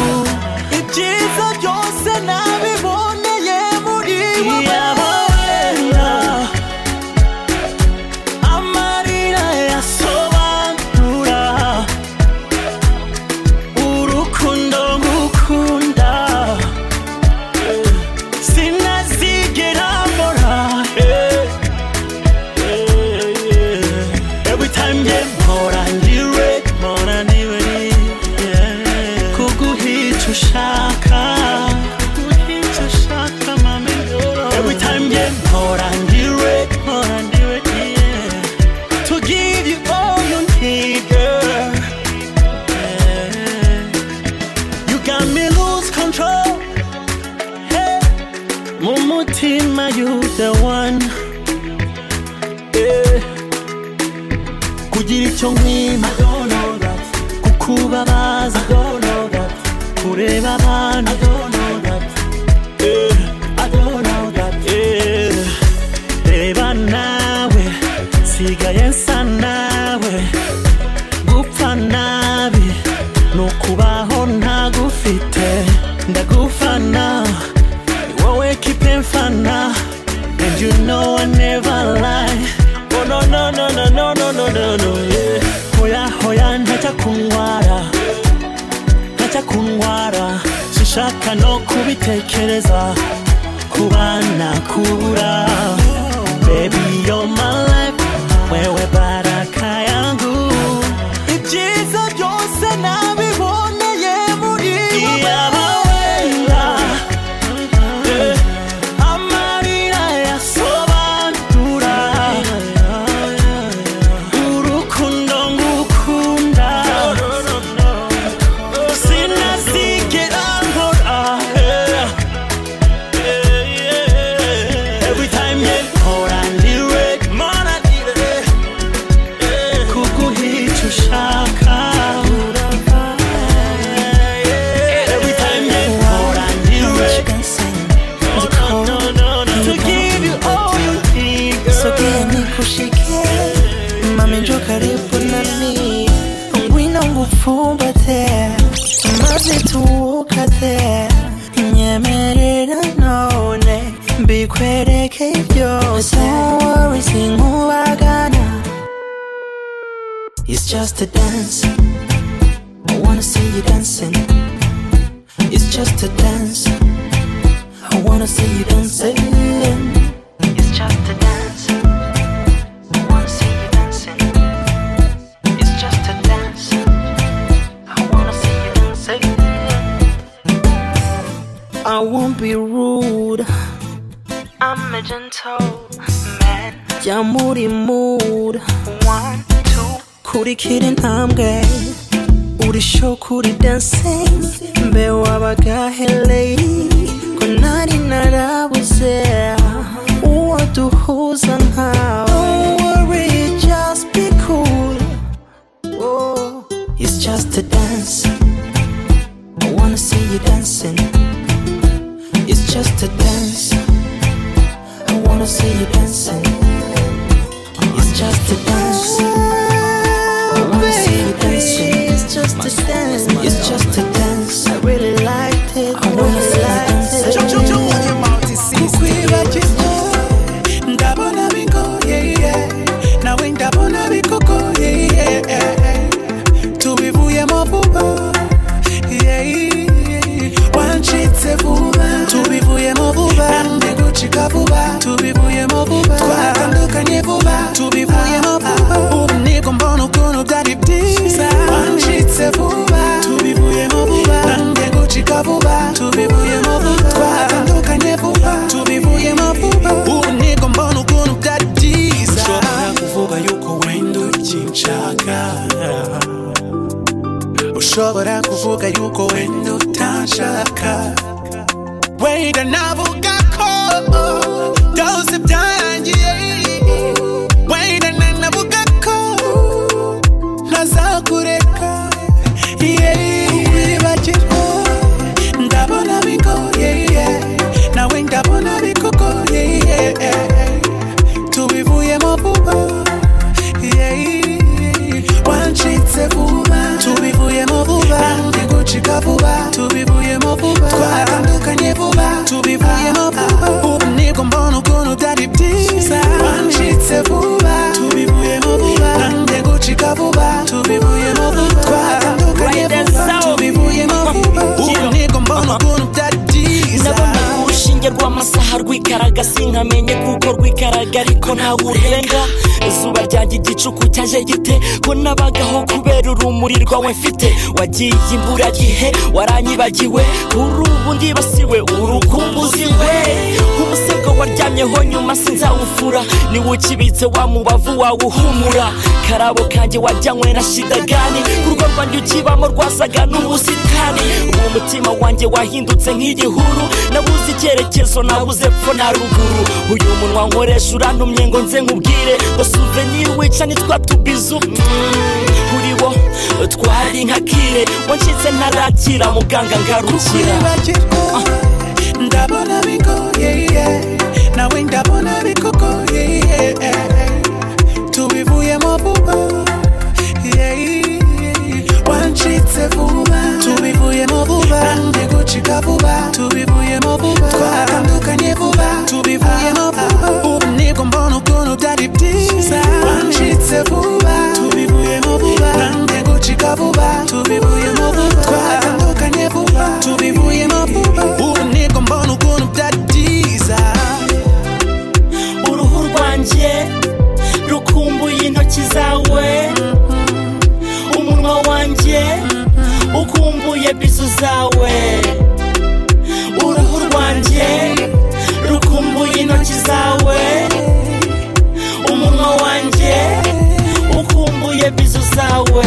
A dance. I wanna see you dancing. It's just a dance. I wanna see you dancing. It's just a dance. I wanna see you dancing. It's just a dance. I wanna see you dancing. I won't be rude. I'm a gentle man. Jya muri mood 우리 길은 암게 우리 쇼쿠리 댄싱 배워봐가 헬레이. 그날이 날아오세 우와도 호상하오. Don't worry, just be cool. Oh, It's just a dance. I wanna see you dancing. It's just a dance. I wanna see you dancing. It's just a dance gucika vuba tubivuyemo vuba twatandukanye vuba tubivuyemo vuba ubu niko mbona ukuntu byari byiza ushobora kuvuga yuko wenda ukinshaka. Ushobora kuvuga yuko wenda utanshaka wenda navuga byiza wancitse vuba. Tubivuyemo vuba. Nanjye gucika vuba. Tubivuyemo vuba. Twatandukanye vuba. tubivuyemo vuba. Ubu ni bwo mbona ukuntu byari byiza urushinge rw'amasaha rwikaraga sinkamenye kuko rwikaraga ariko ntawe urenga. Izuba ryanjye igicuku cyaje gite ko nabagaho kubera urumuri rwawe mfite. Wagiye imburagihe waranyibagiwe. Kuri ubu ndibasiwe urukumbuzi we. Umusego waryamyeho nyuma sinzawufura ni we ukibitse wa mubavu wawe uhumura karabo kanjye wajyanywe na shida gani urugo rwanjye ukibamo rwasaga n'ubusitani. Ubu umutima wanjye wahindutse nk'igihuru. Nabuze icyerekezo nabuze epfo na ruguru. Uyu munwa nkoresha urantumye ngo nze nkubwire. Ngo souvenir wica nitwa tubizu. Mm, kuri bo twari nka kire. Wancitse ntarakira muganga ngarukira. Kukwibagirwa ndabona bigoye twatandukanye vuba. Tubivuyemo vuba ubu nibwo mbona ukuntu byari byiza wancitse vuba. Tubivuyemo vuba nanjye gucika vuba tubivuyemo vuba twatandukanye vuba tubivuyemo vuba ubu nibwo mbona ukuntu byari rwanjye rukumbuye intoki zawe. Umunwa wanjye ukumbuye bizu zawe. Uruhu rwanjye rukumbuye intoki zawe. Umunwa wanjye ukumbuye bizu zawe.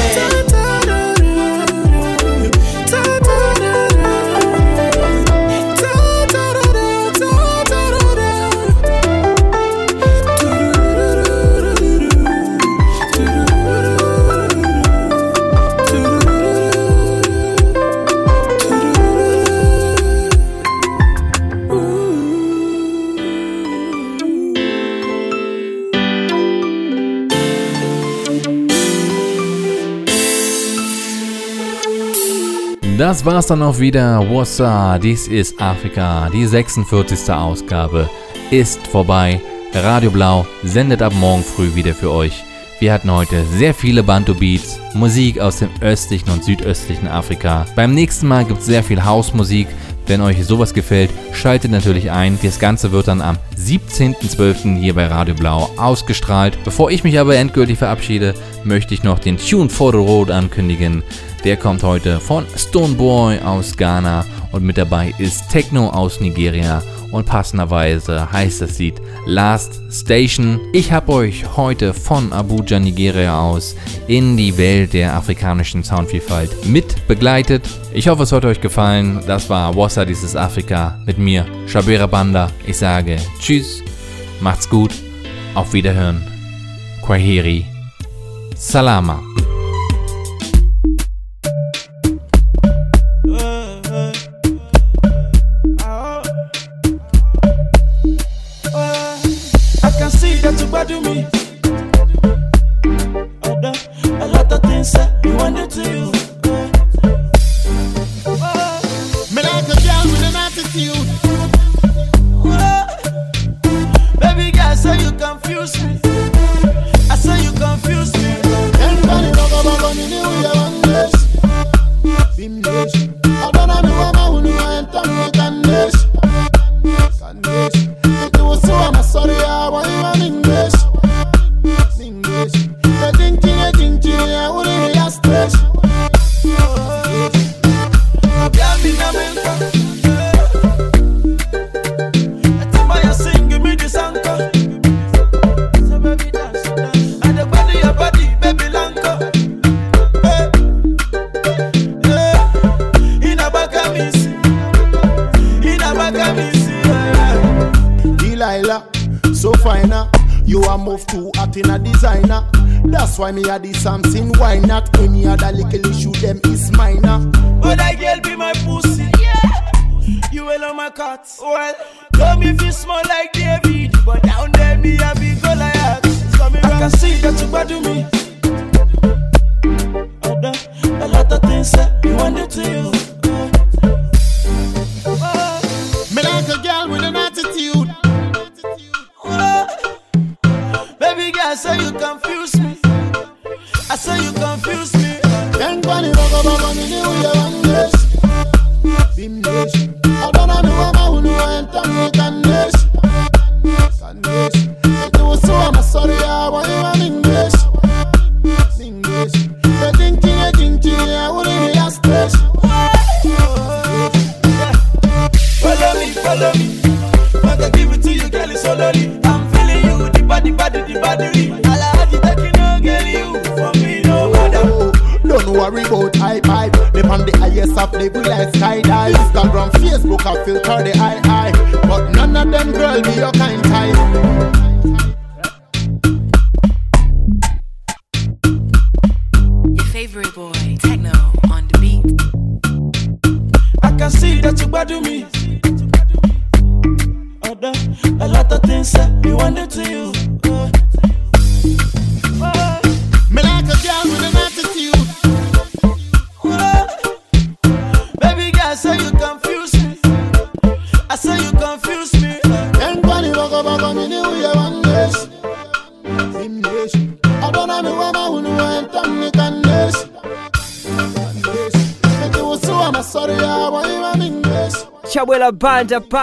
Das war's dann auch wieder. Wassa, dies ist Afrika. Die 46. Ausgabe ist vorbei. Radio Blau sendet ab morgen früh wieder für euch. Wir hatten heute sehr viele Bantu-Beats, Musik aus dem östlichen und südöstlichen Afrika. Beim nächsten Mal gibt's sehr viel Hausmusik. Wenn euch sowas gefällt, schaltet natürlich ein. Das Ganze wird dann am 17.12. hier bei Radio Blau ausgestrahlt. Bevor ich mich aber endgültig verabschiede, möchte ich noch den Tune for the Road ankündigen. Der kommt heute von Stoneboy aus Ghana und mit dabei ist Techno aus Nigeria und passenderweise heißt das Lied Last Station. Ich habe euch heute von Abuja, Nigeria aus in die Welt der afrikanischen Soundvielfalt mit begleitet. Ich hoffe, es hat euch gefallen. Das war Wassa, dieses Afrika mit mir, Shabera Banda. Ich sage Tschüss, macht's gut, auf Wiederhören. Kwaheri, Salama. Me a the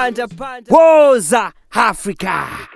banda banda banda. Woza Africa.